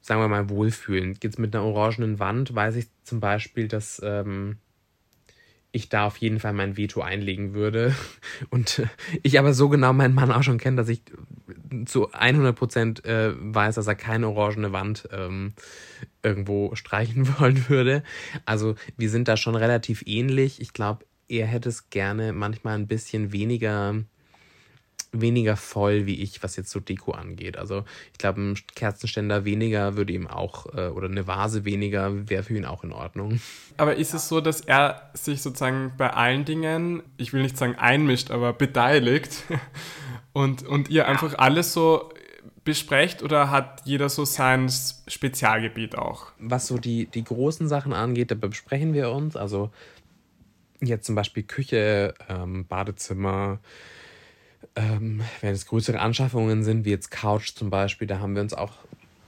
sagen wir mal, wohlfühlen. Jetzt mit einer orangenen Wand weiß ich zum Beispiel, dass ähm, ich da auf jeden Fall mein Veto einlegen würde. *laughs* Und ich aber so genau meinen Mann auch schon kenne, dass ich zu 100 Prozent äh, weiß, dass er keine orangene Wand ähm, irgendwo streichen *laughs* wollen würde. Also wir sind da schon relativ ähnlich. Ich glaube, er hätte es gerne manchmal ein bisschen weniger weniger voll wie ich, was jetzt so Deko angeht. Also ich glaube, ein Kerzenständer weniger würde ihm auch, äh, oder eine Vase weniger wäre für ihn auch in Ordnung. Aber ist es so, dass er sich sozusagen bei allen Dingen, ich will nicht sagen einmischt, aber beteiligt *laughs* und, und ihr einfach alles so besprecht oder hat jeder so sein Spezialgebiet auch? Was so die, die großen Sachen angeht, da besprechen wir uns. Also jetzt zum Beispiel Küche, ähm, Badezimmer, ähm, wenn es größere Anschaffungen sind, wie jetzt Couch zum Beispiel, da haben wir uns auch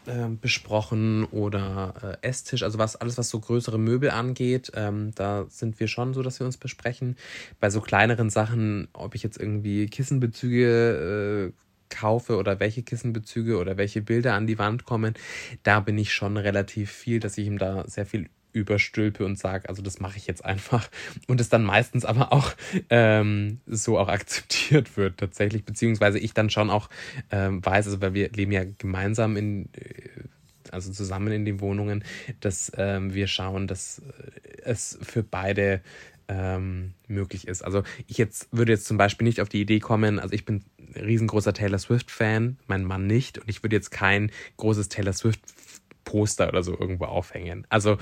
äh, besprochen oder äh, Esstisch, also was alles, was so größere Möbel angeht, ähm, da sind wir schon so, dass wir uns besprechen. Bei so kleineren Sachen, ob ich jetzt irgendwie Kissenbezüge äh, kaufe oder welche Kissenbezüge oder welche Bilder an die Wand kommen, da bin ich schon relativ viel, dass ich ihm da sehr viel überstülpe und sage, also das mache ich jetzt einfach. Und es dann meistens aber auch ähm, so auch akzeptiert wird tatsächlich, beziehungsweise ich dann schon auch ähm, weiß, also weil wir leben ja gemeinsam in, äh, also zusammen in den Wohnungen, dass ähm, wir schauen, dass äh, es für beide ähm, möglich ist. Also ich jetzt würde jetzt zum Beispiel nicht auf die Idee kommen, also ich bin riesengroßer Taylor Swift-Fan, mein Mann nicht, und ich würde jetzt kein großes Taylor Swift Poster oder so irgendwo aufhängen. Also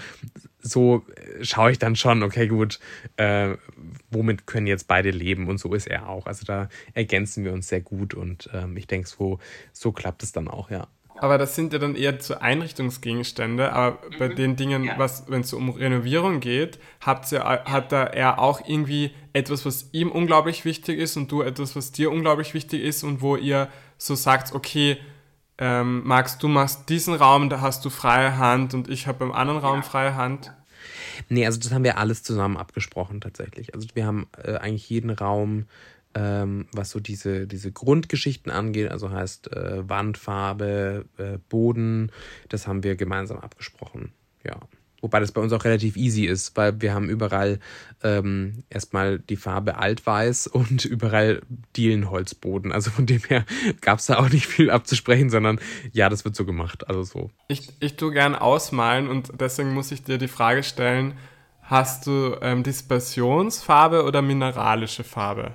so schaue ich dann schon, okay, gut, äh, womit können jetzt beide leben und so ist er auch. Also da ergänzen wir uns sehr gut und ähm, ich denke, so, so klappt es dann auch, ja. Aber das sind ja dann eher zu Einrichtungsgegenstände. Aber bei mhm. den Dingen, ja. wenn es um Renovierung geht, habt ihr, hat da er auch irgendwie etwas, was ihm unglaublich wichtig ist und du etwas, was dir unglaublich wichtig ist und wo ihr so sagt, okay, ähm, Max, du machst diesen Raum, da hast du freie Hand und ich habe beim anderen Raum ja. freie Hand. Nee, also das haben wir alles zusammen abgesprochen tatsächlich. Also wir haben äh, eigentlich jeden Raum, ähm, was so diese, diese Grundgeschichten angeht, also heißt äh, Wandfarbe, äh, Boden, das haben wir gemeinsam abgesprochen. Ja. Wobei das bei uns auch relativ easy ist, weil wir haben überall ähm, erstmal die Farbe Altweiß *laughs* und überall Dielenholzboden. Also von dem her gab es da auch nicht viel abzusprechen, sondern ja, das wird so gemacht. Also so. Ich, ich tue gern ausmalen und deswegen muss ich dir die Frage stellen, hast du ähm, Dispersionsfarbe oder mineralische Farbe?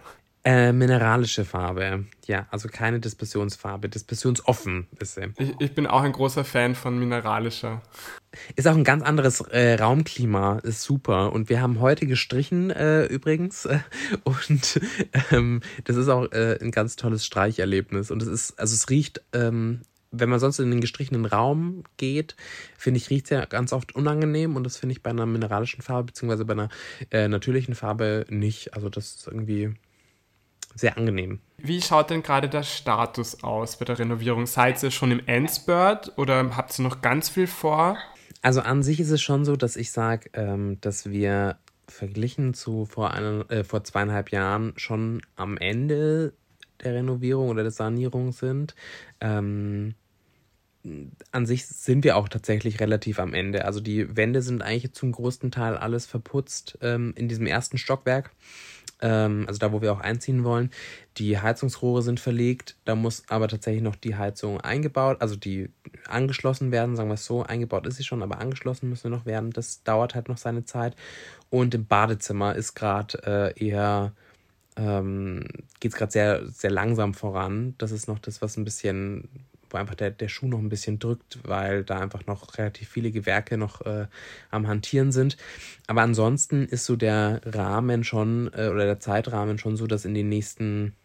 Äh, mineralische Farbe, ja, also keine Dispersionsfarbe, dispersionsoffen ist sie. Ich, ich, bin auch ein großer Fan von mineralischer. Ist auch ein ganz anderes äh, Raumklima, ist super. Und wir haben heute gestrichen äh, übrigens *laughs* und ähm, das ist auch äh, ein ganz tolles Streicherlebnis. Und es ist, also es riecht ähm, wenn man sonst in den gestrichenen Raum geht, finde ich, riecht es ja ganz oft unangenehm und das finde ich bei einer mineralischen Farbe beziehungsweise bei einer äh, natürlichen Farbe nicht. Also das ist irgendwie sehr angenehm. Wie schaut denn gerade der Status aus bei der Renovierung? Seid ihr schon im Endspurt oder habt ihr noch ganz viel vor? Also an sich ist es schon so, dass ich sage, ähm, dass wir verglichen zu vor, einer, äh, vor zweieinhalb Jahren schon am Ende der Renovierung oder der Sanierung sind. Ähm, an sich sind wir auch tatsächlich relativ am Ende. Also die Wände sind eigentlich zum größten Teil alles verputzt ähm, in diesem ersten Stockwerk ähm, also da, wo wir auch einziehen wollen. Die Heizungsrohre sind verlegt, da muss aber tatsächlich noch die Heizung eingebaut, also die angeschlossen werden, sagen wir es so. Eingebaut ist sie schon, aber angeschlossen müssen noch werden. Das dauert halt noch seine Zeit. Und im Badezimmer ist gerade äh, eher ähm, geht es gerade sehr, sehr langsam voran. Das ist noch das, was ein bisschen wo einfach der, der Schuh noch ein bisschen drückt, weil da einfach noch relativ viele Gewerke noch äh, am Hantieren sind. Aber ansonsten ist so der Rahmen schon äh, oder der Zeitrahmen schon so, dass in den nächsten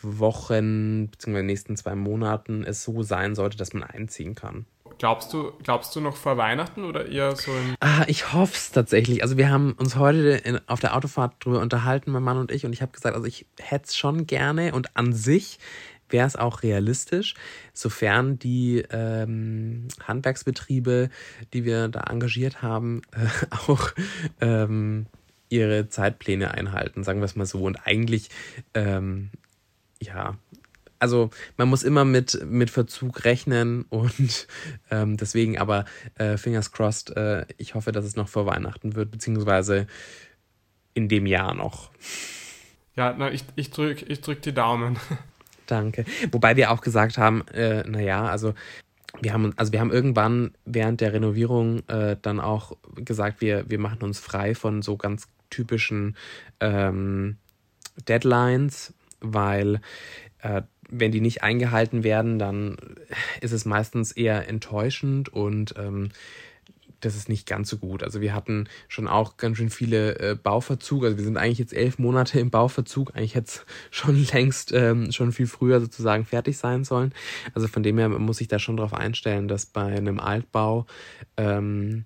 Wochen bzw. in den nächsten zwei Monaten es so sein sollte, dass man einziehen kann. Glaubst du, glaubst du noch vor Weihnachten oder eher so in Ah, ich hoffe es tatsächlich. Also wir haben uns heute in, auf der Autofahrt drüber unterhalten, mein Mann und ich, und ich habe gesagt, also ich hätte es schon gerne und an sich wäre es auch realistisch, sofern die ähm, Handwerksbetriebe, die wir da engagiert haben, äh, *laughs* auch ähm, ihre Zeitpläne einhalten, sagen wir es mal so. Und eigentlich, ähm, ja, also man muss immer mit, mit Verzug rechnen und *laughs* ähm, deswegen aber äh, fingers crossed, äh, ich hoffe, dass es noch vor Weihnachten wird, beziehungsweise in dem Jahr noch. Ja, na, ich, ich drücke ich drück die Daumen. *laughs* Danke. Wobei wir auch gesagt haben, äh, naja, also wir haben, also wir haben irgendwann während der Renovierung äh, dann auch gesagt, wir, wir machen uns frei von so ganz typischen ähm, Deadlines, weil äh, wenn die nicht eingehalten werden, dann ist es meistens eher enttäuschend und ähm, das ist nicht ganz so gut. Also wir hatten schon auch ganz schön viele äh, Bauverzug. Also wir sind eigentlich jetzt elf Monate im Bauverzug. Eigentlich hätte es *laughs* schon längst ähm, schon viel früher sozusagen fertig sein sollen. Also von dem her muss ich da schon darauf einstellen, dass bei einem Altbau ähm,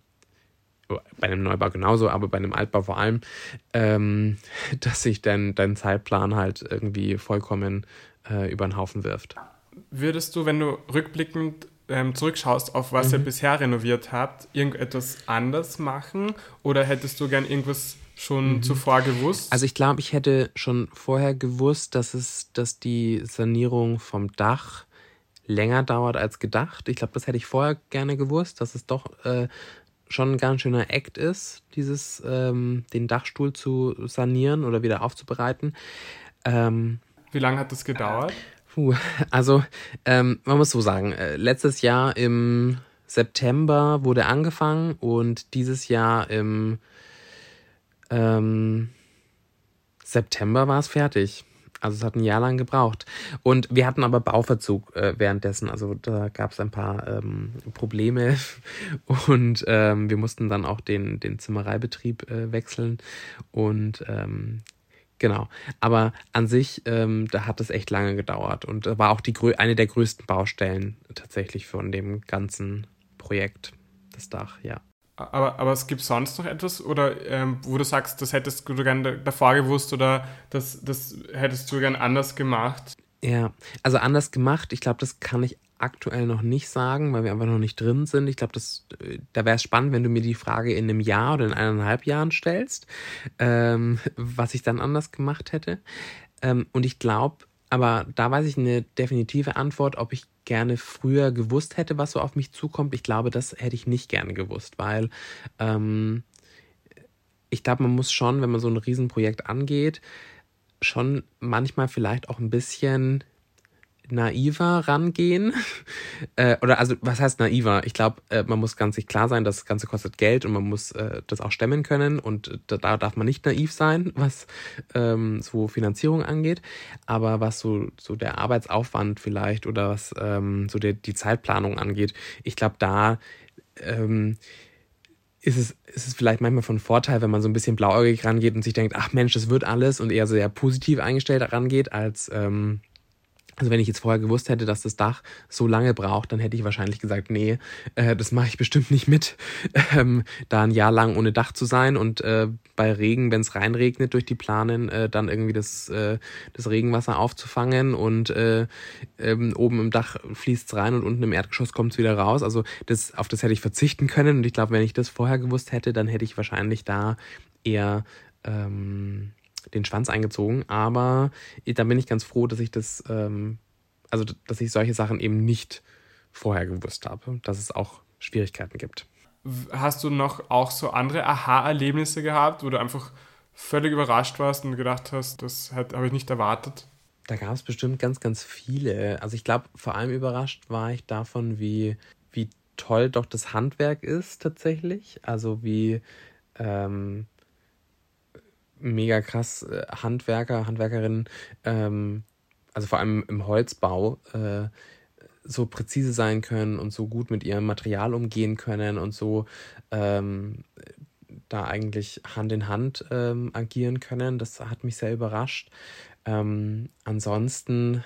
bei einem Neubau genauso, aber bei einem Altbau vor allem, ähm, *laughs* dass sich dein, dein Zeitplan halt irgendwie vollkommen äh, über den Haufen wirft. Würdest du, wenn du rückblickend ähm, zurückschaust, auf was mhm. ihr bisher renoviert habt, irgendetwas anders machen oder hättest du gern irgendwas schon mhm. zuvor gewusst? Also ich glaube, ich hätte schon vorher gewusst, dass es, dass die Sanierung vom Dach länger dauert als gedacht. Ich glaube, das hätte ich vorher gerne gewusst, dass es doch äh, schon ein ganz schöner Act ist, dieses ähm, den Dachstuhl zu sanieren oder wieder aufzubereiten. Ähm, Wie lange hat das gedauert? Puh, also ähm, man muss so sagen, äh, letztes Jahr im September wurde angefangen und dieses Jahr im ähm, September war es fertig. Also es hat ein Jahr lang gebraucht. Und wir hatten aber Bauverzug äh, währenddessen. Also da gab es ein paar ähm, Probleme *laughs* und ähm, wir mussten dann auch den, den Zimmereibetrieb äh, wechseln. Und ähm, genau. Aber an sich, ähm, da hat es echt lange gedauert. Und war auch die eine der größten Baustellen tatsächlich von dem ganzen Projekt, das Dach, ja. Aber, aber es gibt sonst noch etwas, oder ähm, wo du sagst, das hättest du gerne davor gewusst oder das, das hättest du gerne anders gemacht? Ja, also anders gemacht, ich glaube, das kann ich aktuell noch nicht sagen, weil wir einfach noch nicht drin sind. Ich glaube, äh, da wäre es spannend, wenn du mir die Frage in einem Jahr oder in eineinhalb Jahren stellst, ähm, was ich dann anders gemacht hätte. Ähm, und ich glaube, aber da weiß ich eine definitive Antwort, ob ich gerne früher gewusst hätte, was so auf mich zukommt. Ich glaube, das hätte ich nicht gerne gewusst, weil ähm, ich glaube, man muss schon, wenn man so ein Riesenprojekt angeht, schon manchmal vielleicht auch ein bisschen naiver rangehen. *laughs* äh, oder also, was heißt naiver? Ich glaube, äh, man muss ganz sich klar sein, das Ganze kostet Geld und man muss äh, das auch stemmen können und da, da darf man nicht naiv sein, *laughs* was ähm, so Finanzierung angeht. Aber was so, so der Arbeitsaufwand vielleicht oder was ähm, so der, die Zeitplanung angeht, ich glaube, da ähm, ist es, ist es vielleicht manchmal von Vorteil, wenn man so ein bisschen blauäugig rangeht und sich denkt, ach Mensch, das wird alles und eher sehr positiv eingestellt rangeht, als ähm, also wenn ich jetzt vorher gewusst hätte, dass das Dach so lange braucht, dann hätte ich wahrscheinlich gesagt, nee, äh, das mache ich bestimmt nicht mit, *laughs* ähm, da ein Jahr lang ohne Dach zu sein und äh, bei Regen, wenn es reinregnet durch die Planen, äh, dann irgendwie das, äh, das Regenwasser aufzufangen und äh, ähm, oben im Dach fließt es rein und unten im Erdgeschoss kommt es wieder raus. Also das, auf das hätte ich verzichten können und ich glaube, wenn ich das vorher gewusst hätte, dann hätte ich wahrscheinlich da eher ähm, den Schwanz eingezogen. Aber da bin ich ganz froh, dass ich das, ähm, also dass ich solche Sachen eben nicht vorher gewusst habe, dass es auch Schwierigkeiten gibt. Hast du noch auch so andere Aha-Erlebnisse gehabt, wo du einfach völlig überrascht warst und gedacht hast, das habe ich nicht erwartet? Da gab es bestimmt ganz, ganz viele. Also ich glaube, vor allem überrascht war ich davon, wie, wie toll doch das Handwerk ist tatsächlich. Also wie, ähm, mega krass äh, Handwerker, Handwerkerinnen, ähm, also vor allem im Holzbau, äh, so präzise sein können und so gut mit ihrem Material umgehen können und so ähm, da eigentlich Hand in Hand ähm, agieren können. Das hat mich sehr überrascht. Ähm, ansonsten,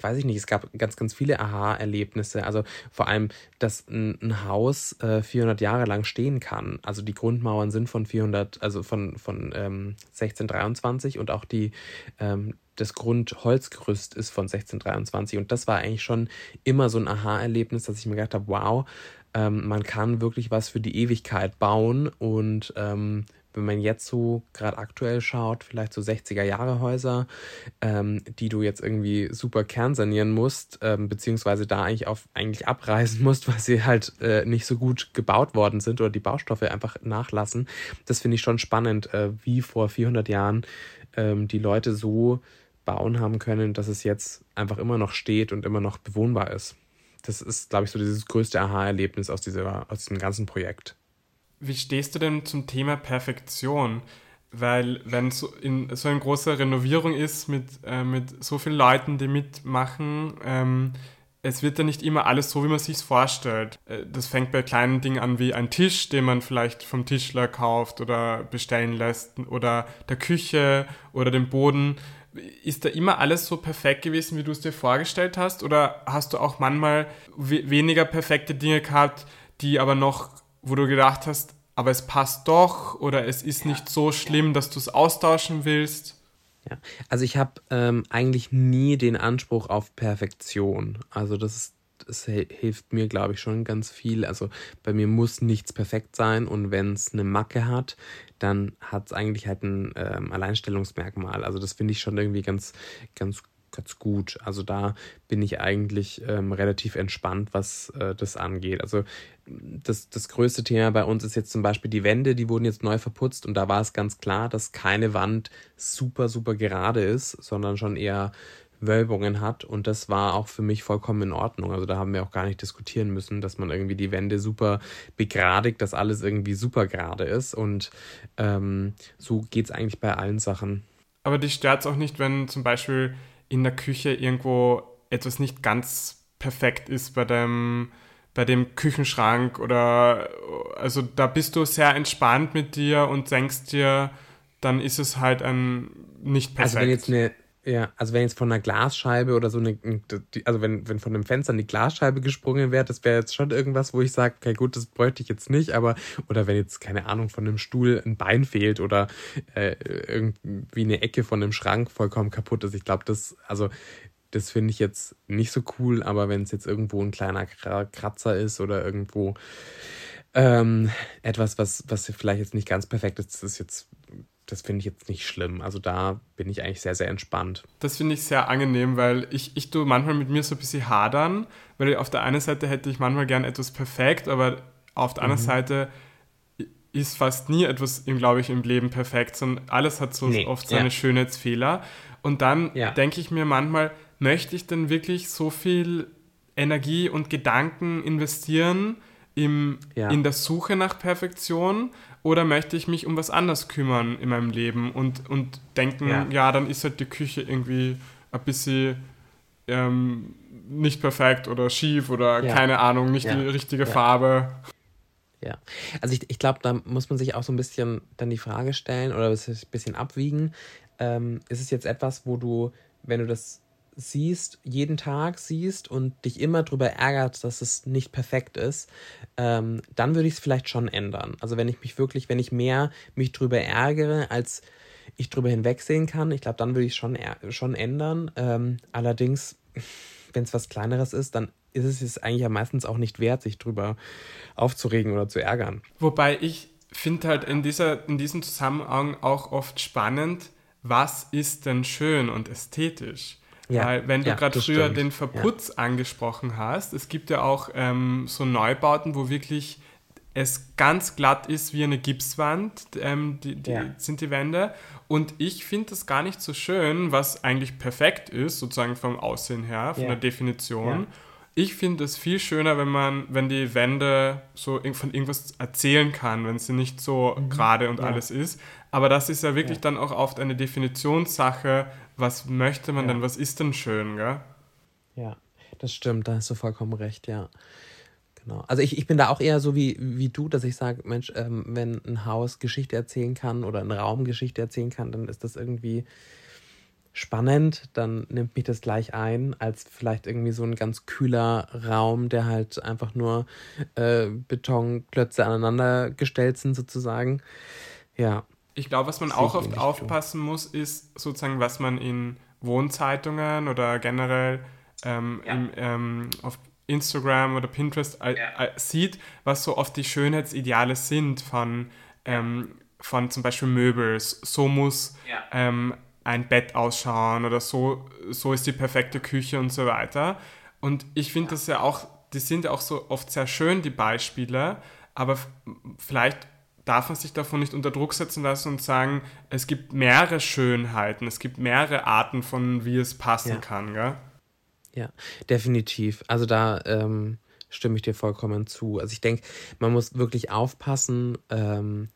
weiß ich nicht, es gab ganz, ganz viele Aha-Erlebnisse. Also vor allem, dass ein, ein Haus äh, 400 Jahre lang stehen kann. Also die Grundmauern sind von 400, also von, von ähm, 1623 und auch die, ähm, das Grundholzgerüst ist von 1623. Und das war eigentlich schon immer so ein Aha-Erlebnis, dass ich mir gedacht habe, wow, ähm, man kann wirklich was für die Ewigkeit bauen und ähm, wenn man jetzt so gerade aktuell schaut, vielleicht so 60er Jahre Häuser, ähm, die du jetzt irgendwie super kernsanieren musst, ähm, beziehungsweise da eigentlich auf eigentlich abreißen musst, *laughs* weil sie halt äh, nicht so gut gebaut worden sind oder die Baustoffe einfach nachlassen. Das finde ich schon spannend, äh, wie vor 400 Jahren ähm, die Leute so bauen haben können, dass es jetzt einfach immer noch steht und immer noch bewohnbar ist. Das ist, glaube ich, so dieses größte Aha-Erlebnis aus, aus diesem ganzen Projekt. Wie stehst du denn zum Thema Perfektion? Weil wenn so, in, so eine große Renovierung ist mit, äh, mit so vielen Leuten, die mitmachen, ähm, es wird ja nicht immer alles so, wie man sich vorstellt. Äh, das fängt bei kleinen Dingen an wie ein Tisch, den man vielleicht vom Tischler kauft oder bestellen lässt oder der Küche oder dem Boden. Ist da immer alles so perfekt gewesen, wie du es dir vorgestellt hast? Oder hast du auch manchmal weniger perfekte Dinge gehabt, die aber noch wo du gedacht hast, aber es passt doch oder es ist nicht so schlimm, dass du es austauschen willst? Ja, also ich habe ähm, eigentlich nie den Anspruch auf Perfektion. Also das ist das hilft mir, glaube ich, schon ganz viel. Also bei mir muss nichts perfekt sein und wenn es eine Macke hat, dann hat es eigentlich halt ein ähm, Alleinstellungsmerkmal. Also das finde ich schon irgendwie ganz, ganz ganz gut. Also da bin ich eigentlich ähm, relativ entspannt, was äh, das angeht. Also das, das größte Thema bei uns ist jetzt zum Beispiel die Wände, die wurden jetzt neu verputzt und da war es ganz klar, dass keine Wand super, super gerade ist, sondern schon eher Wölbungen hat und das war auch für mich vollkommen in Ordnung. Also da haben wir auch gar nicht diskutieren müssen, dass man irgendwie die Wände super begradigt, dass alles irgendwie super gerade ist und ähm, so geht es eigentlich bei allen Sachen. Aber dich stört es auch nicht, wenn zum Beispiel in der Küche irgendwo etwas nicht ganz perfekt ist bei dem, bei dem Küchenschrank oder also da bist du sehr entspannt mit dir und denkst dir, dann ist es halt ein nicht perfekt. Also wenn jetzt eine ja, also wenn jetzt von einer Glasscheibe oder so eine, also wenn, wenn von einem Fenster eine Glasscheibe gesprungen wäre, das wäre jetzt schon irgendwas, wo ich sage, okay, gut, das bräuchte ich jetzt nicht, aber, oder wenn jetzt, keine Ahnung, von einem Stuhl ein Bein fehlt oder äh, irgendwie eine Ecke von einem Schrank vollkommen kaputt ist, ich glaube, das, also das finde ich jetzt nicht so cool, aber wenn es jetzt irgendwo ein kleiner Kratzer ist oder irgendwo ähm, etwas, was, was vielleicht jetzt nicht ganz perfekt ist, das ist jetzt das finde ich jetzt nicht schlimm. Also da bin ich eigentlich sehr, sehr entspannt. Das finde ich sehr angenehm, weil ich, ich tue manchmal mit mir so ein bisschen hadern, weil auf der einen Seite hätte ich manchmal gern etwas perfekt, aber auf der mhm. anderen Seite ist fast nie etwas, glaube ich, im Leben perfekt, sondern alles hat so nee, oft seine ja. Schönheitsfehler. Und dann ja. denke ich mir manchmal, möchte ich denn wirklich so viel Energie und Gedanken investieren im, ja. in der Suche nach Perfektion? Oder möchte ich mich um was anderes kümmern in meinem Leben und, und denken, ja. ja dann ist halt die Küche irgendwie ein bisschen ähm, nicht perfekt oder schief oder ja. keine Ahnung, nicht ja. die richtige Farbe. Ja, also ich, ich glaube, da muss man sich auch so ein bisschen dann die Frage stellen oder ein bisschen abwiegen. Ähm, ist es jetzt etwas, wo du, wenn du das siehst, jeden Tag siehst und dich immer darüber ärgert, dass es nicht perfekt ist, ähm, dann würde ich es vielleicht schon ändern. Also wenn ich mich wirklich, wenn ich mehr mich darüber ärgere, als ich drüber hinwegsehen kann, ich glaube, dann würde ich es schon, schon ändern. Ähm, allerdings, *laughs* wenn es was Kleineres ist, dann ist es es eigentlich ja meistens auch nicht wert, sich drüber aufzuregen oder zu ärgern. Wobei ich finde halt in, dieser, in diesem Zusammenhang auch oft spannend, was ist denn schön und ästhetisch? Ja, Weil wenn du ja, gerade früher stimmt. den Verputz ja. angesprochen hast, es gibt ja auch ähm, so Neubauten, wo wirklich es ganz glatt ist wie eine Gipswand, ähm, die, die ja. sind die Wände. Und ich finde das gar nicht so schön, was eigentlich perfekt ist, sozusagen vom Aussehen her, von der Definition. Ich finde es viel schöner, wenn man, wenn die Wände so von irgendwas erzählen kann, wenn sie nicht so mhm. gerade und alles ist. Aber das ist ja wirklich dann auch oft eine Definitionssache, was möchte man ja. denn, was ist denn schön, gell? Ja, das stimmt, da hast du vollkommen recht, ja. Genau. Also ich, ich bin da auch eher so wie, wie du, dass ich sage, Mensch, ähm, wenn ein Haus Geschichte erzählen kann oder ein Raum Geschichte erzählen kann, dann ist das irgendwie spannend, dann nimmt mich das gleich ein, als vielleicht irgendwie so ein ganz kühler Raum, der halt einfach nur äh, Betonklötze aneinander gestellt sind, sozusagen. Ja, ich glaube, was man auch oft aufpassen muss, ist sozusagen, was man in Wohnzeitungen oder generell ähm, ja. im, ähm, auf Instagram oder Pinterest äh, ja. äh, sieht, was so oft die Schönheitsideale sind von, ähm, von zum Beispiel Möbel. So muss ja. Ähm, ein Bett ausschauen oder so, so ist die perfekte Küche und so weiter. Und ich finde das ja auch, die sind ja auch so oft sehr schön, die Beispiele, aber vielleicht darf man sich davon nicht unter Druck setzen lassen und sagen, es gibt mehrere Schönheiten, es gibt mehrere Arten von, wie es passen ja. kann, gell? Ja, definitiv. Also da ähm, stimme ich dir vollkommen zu. Also ich denke, man muss wirklich aufpassen, ähm,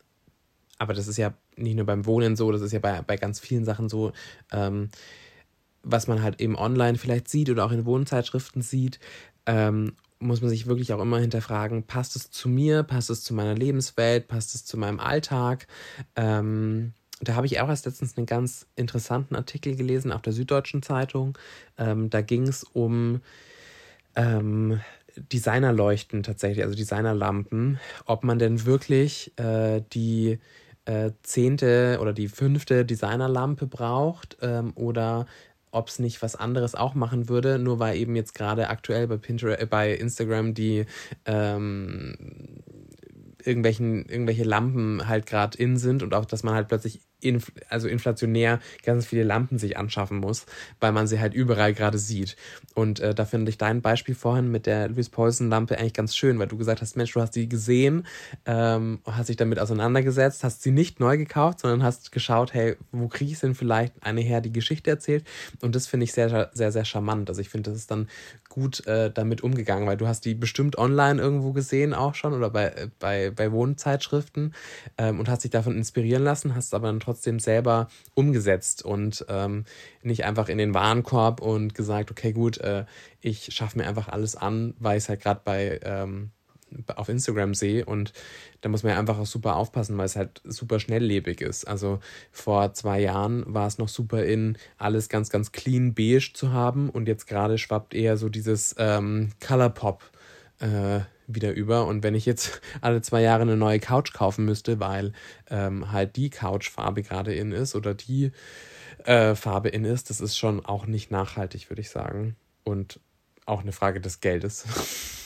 aber das ist ja nicht nur beim Wohnen so, das ist ja bei, bei ganz vielen Sachen so, ähm, was man halt eben online vielleicht sieht oder auch in Wohnzeitschriften sieht. Muss man sich wirklich auch immer hinterfragen, passt es zu mir, passt es zu meiner Lebenswelt, passt es zu meinem Alltag. Ähm, da habe ich auch erst letztens einen ganz interessanten Artikel gelesen auf der Süddeutschen Zeitung. Ähm, da ging es um ähm, Designerleuchten tatsächlich, also Designerlampen, ob man denn wirklich äh, die äh, zehnte oder die fünfte Designerlampe braucht ähm, oder ob es nicht was anderes auch machen würde, nur weil eben jetzt gerade aktuell bei Pinterest, äh, bei Instagram die ähm, irgendwelchen, irgendwelche Lampen halt gerade in sind und auch, dass man halt plötzlich inf also inflationär ganz viele Lampen sich anschaffen muss, weil man sie halt überall gerade sieht. Und äh, da finde ich dein Beispiel vorhin mit der Louis Poison Lampe eigentlich ganz schön, weil du gesagt hast, Mensch, du hast die gesehen, ähm, hast dich damit auseinandergesetzt, hast sie nicht neu gekauft, sondern hast geschaut, hey, wo kriege ich denn vielleicht eine her, die Geschichte erzählt? Und das finde ich sehr, sehr, sehr charmant. Also ich finde, das ist dann gut äh, damit umgegangen, weil du hast die bestimmt online irgendwo gesehen auch schon oder bei, äh, bei, bei Wohnzeitschriften ähm, und hast dich davon inspirieren lassen, hast aber dann trotzdem selber umgesetzt und ähm, nicht einfach in den Warenkorb und gesagt, okay, gut, äh, ich schaffe mir einfach alles an, weil ich es halt gerade bei ähm, auf Instagram sehe und da muss man ja einfach auch super aufpassen, weil es halt super schnelllebig ist. Also vor zwei Jahren war es noch super in, alles ganz, ganz clean beige zu haben und jetzt gerade schwappt eher so dieses ähm, Colorpop äh, wieder über. Und wenn ich jetzt *laughs* alle zwei Jahre eine neue Couch kaufen müsste, weil ähm, halt die Couchfarbe gerade in ist oder die äh, Farbe in ist, das ist schon auch nicht nachhaltig, würde ich sagen. Und auch eine Frage des Geldes,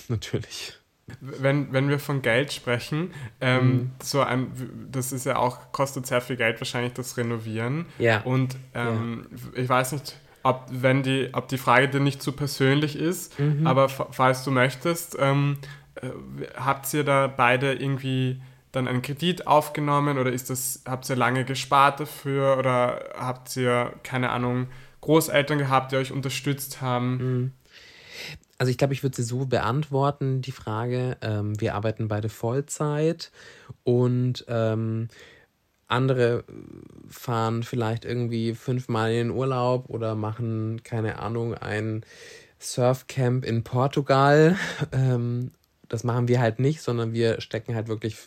*laughs* natürlich wenn, wenn wir von Geld sprechen, ähm, mhm. so ein, das ist ja auch, kostet sehr viel Geld wahrscheinlich das Renovieren. Ja. Und ähm, ja. ich weiß nicht, ob, wenn die, ob die Frage dir nicht zu persönlich ist, mhm. aber falls du möchtest, ähm, äh, habt ihr da beide irgendwie dann einen Kredit aufgenommen oder ist das, habt ihr lange gespart dafür oder habt ihr, keine Ahnung, Großeltern gehabt, die euch unterstützt haben? Mhm. Also ich glaube, ich würde sie so beantworten, die Frage. Ähm, wir arbeiten beide Vollzeit und ähm, andere fahren vielleicht irgendwie fünfmal in den Urlaub oder machen, keine Ahnung, ein Surfcamp in Portugal. *laughs* Ähm, das machen wir halt nicht, sondern wir stecken halt wirklich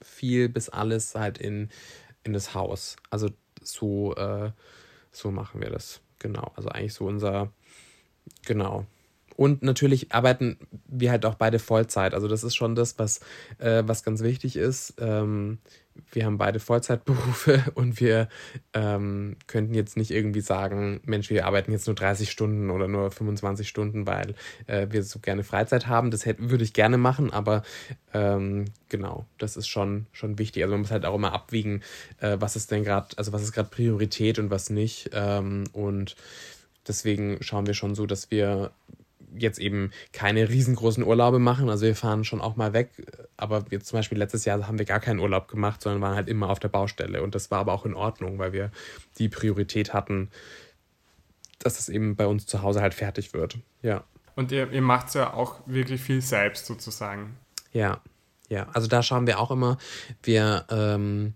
viel bis alles halt in, in das Haus. Also so, äh, so machen wir das. Genau. Also eigentlich so unser, genau, und natürlich arbeiten wir halt auch beide Vollzeit. Also das ist schon das, was, äh, was ganz wichtig ist. Ähm, wir haben beide Vollzeitberufe *laughs* und wir ähm, könnten jetzt nicht irgendwie sagen, Mensch, wir arbeiten jetzt nur 30 Stunden oder nur 25 Stunden, weil äh, wir so gerne Freizeit haben. Das hätte, würde ich gerne machen, aber ähm, genau, das ist schon, schon wichtig. Also man muss halt auch immer abwiegen, äh, was ist denn gerade, also was ist gerade Priorität und was nicht. Ähm, und deswegen schauen wir schon so, dass wir jetzt eben keine riesengroßen Urlaube machen. Also wir fahren schon auch mal weg. Aber jetzt zum Beispiel letztes Jahr haben wir gar keinen Urlaub gemacht, sondern waren halt immer auf der Baustelle. Und das war aber auch in Ordnung, weil wir die Priorität hatten, dass es eben bei uns zu Hause halt fertig wird. Ja. Und ihr, ihr macht ja auch wirklich viel selbst sozusagen. Ja, ja. Also da schauen wir auch immer. Wir ähm,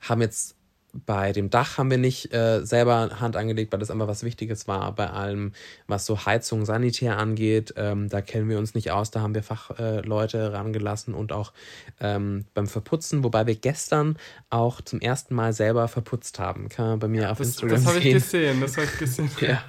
haben jetzt bei dem Dach haben wir nicht äh, selber Hand angelegt, weil das einfach was Wichtiges war. Bei allem, was so Heizung, Sanitär angeht, ähm, da kennen wir uns nicht aus. Da haben wir Fachleute äh, rangelassen und auch ähm, beim Verputzen, wobei wir gestern auch zum ersten Mal selber verputzt haben. Kann man bei mir auf das, Instagram das sehen. Das habe ich gesehen, das habe ich gesehen. ja.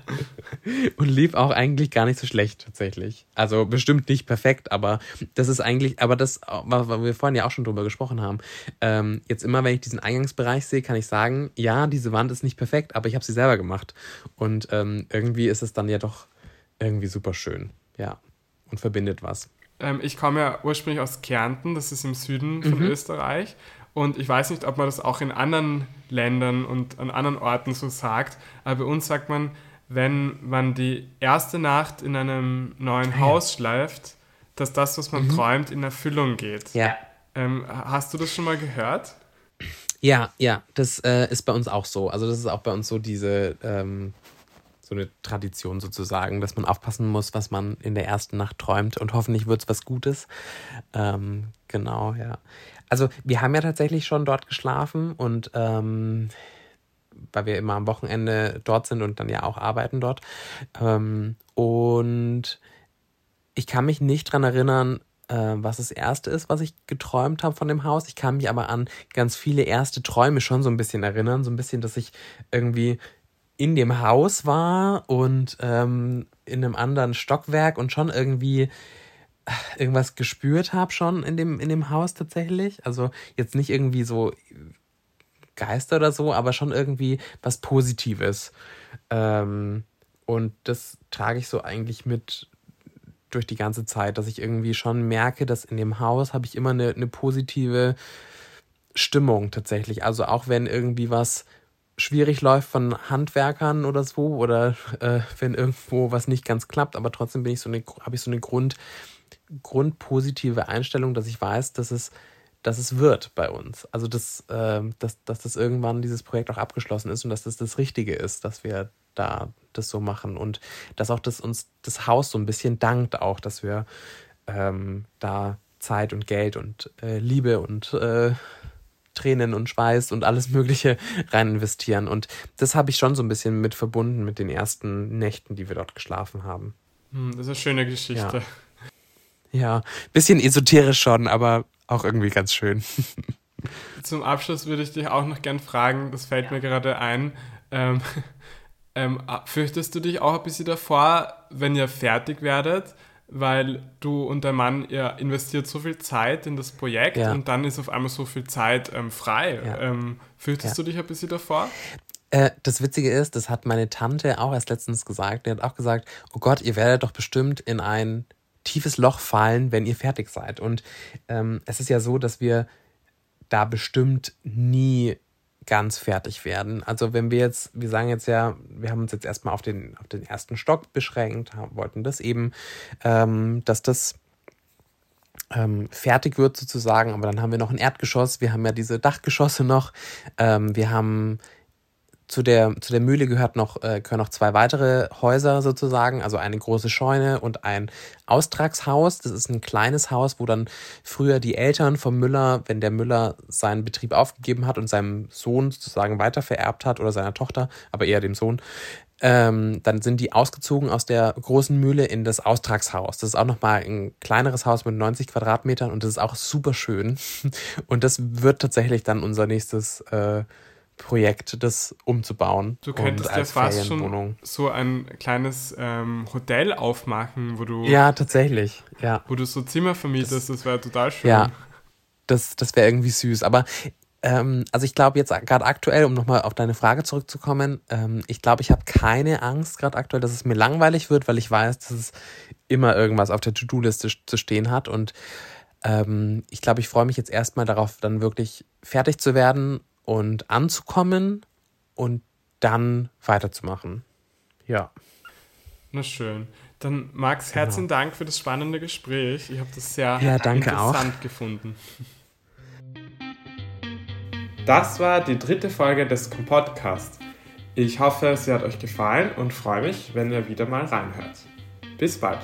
Und lief auch eigentlich gar nicht so schlecht tatsächlich. Also bestimmt nicht perfekt, aber das ist eigentlich, aber das, was wir vorhin ja auch schon drüber gesprochen haben. Ähm, jetzt immer, wenn ich diesen Eingangsbereich sehe, kann ich sagen, sagen, ja, diese Wand ist nicht perfekt, aber ich habe sie selber gemacht. Und ähm, irgendwie ist es dann ja doch irgendwie super schön. Ja. Und verbindet was. Ähm, ich komme ja ursprünglich aus Kärnten, das ist im Süden von mhm. Österreich. Und ich weiß nicht, ob man das auch in anderen Ländern und an anderen Orten so sagt, aber bei uns sagt man, wenn man die erste Nacht in einem neuen ah, Haus schleift, dass das, was man mhm. träumt, in Erfüllung geht. Ja. Ähm, hast du das schon mal gehört? Ja, ja, das äh, ist bei uns auch so. Also das ist auch bei uns so diese ähm, so eine Tradition sozusagen, dass man aufpassen muss, was man in der ersten Nacht träumt und hoffentlich wird es was Gutes. Ähm, genau, ja. Also wir haben ja tatsächlich schon dort geschlafen und ähm, weil wir immer am Wochenende dort sind und dann ja auch arbeiten dort. Ähm, und ich kann mich nicht dran erinnern, äh, was das erste ist, was ich geträumt habe von dem Haus. Ich kann mich aber an ganz viele erste Träume schon so ein bisschen erinnern. So ein bisschen, dass ich irgendwie in dem Haus war und ähm, in einem anderen Stockwerk und schon irgendwie irgendwas gespürt habe schon in dem, in dem Haus tatsächlich. Also jetzt nicht irgendwie so Geister oder so, aber schon irgendwie was Positives. Ähm, und das trage ich so eigentlich mit durch die ganze Zeit, dass ich irgendwie schon merke, dass in dem Haus habe ich immer eine, eine positive Stimmung tatsächlich. Also auch wenn irgendwie was schwierig läuft von Handwerkern oder so oder äh, wenn irgendwo was nicht ganz klappt, aber trotzdem bin ich so eine, habe ich so eine Grund, grundpositive Einstellung, dass ich weiß, dass es, dass es wird bei uns. Also dass, äh, dass, dass das irgendwann dieses Projekt auch abgeschlossen ist und dass das das Richtige ist, dass wir da das so machen und dass auch das uns das Haus so ein bisschen dankt auch, dass wir ähm, da Zeit und Geld und äh, Liebe und äh, Tränen und Schweiß und alles Mögliche rein investieren. Und das habe ich schon so ein bisschen mit verbunden mit den ersten Nächten, die wir dort geschlafen haben. Hm, das ist eine schöne Geschichte. Ja, ja. bisschen esoterisch schon, aber auch irgendwie ganz schön. Zum Abschluss würde ich dich auch noch gern fragen, das fällt ja. mir gerade ein. Ähm, ähm, fürchtest du dich auch ein bisschen davor, wenn ihr fertig werdet, weil du und der Mann, ihr investiert so viel Zeit in das Projekt ja. und dann ist auf einmal so viel Zeit ähm, frei. Ja. Ähm, fürchtest ja. du dich ein bisschen davor? Äh, das Witzige ist, das hat meine Tante auch erst letztens gesagt. Die hat auch gesagt, oh Gott, ihr werdet doch bestimmt in ein tiefes Loch fallen, wenn ihr fertig seid. Und ähm, es ist ja so, dass wir da bestimmt nie ganz fertig werden. Also wenn wir jetzt, wir sagen jetzt ja, wir haben uns jetzt erstmal auf den, auf den ersten Stock beschränkt, wollten das eben, ähm, dass das ähm, fertig wird sozusagen, aber dann haben wir noch ein Erdgeschoss, wir haben ja diese Dachgeschosse noch, ähm, wir haben zu der, zu der Mühle gehört noch, äh, gehören noch zwei weitere Häuser sozusagen, also eine große Scheune und ein Austragshaus. Das ist ein kleines Haus, wo dann früher die Eltern vom Müller, wenn der Müller seinen Betrieb aufgegeben hat und seinem Sohn sozusagen weitervererbt hat oder seiner Tochter, aber eher dem Sohn, ähm, dann sind die ausgezogen aus der großen Mühle in das Austragshaus. Das ist auch nochmal ein kleineres Haus mit 90 Quadratmetern und das ist auch super schön. *laughs* Und das wird tatsächlich dann unser nächstes äh, Projekt, das umzubauen. Du könntest ja fast schon so ein kleines ähm, Hotel aufmachen, wo du. Ja, tatsächlich. Ja. Wo du so Zimmer vermietest, das, das wäre total schön. Ja. Das, das wäre irgendwie süß. Aber ähm, also ich glaube jetzt gerade aktuell, um nochmal auf deine Frage zurückzukommen, ähm, ich glaube, ich habe keine Angst gerade aktuell, dass es mir langweilig wird, weil ich weiß, dass es immer irgendwas auf der To-Do-Liste zu stehen hat. Und ähm, ich glaube, ich freue mich jetzt erstmal darauf, dann wirklich fertig zu werden und anzukommen und dann weiterzumachen. Ja. Na schön. Dann Max, genau. herzlichen Dank für das spannende Gespräch. Ich habe das sehr ja, interessant auch. gefunden. Das war die dritte Folge des Kompodcast. Ich hoffe, sie hat euch gefallen und freue mich, wenn ihr wieder mal reinhört. Bis bald.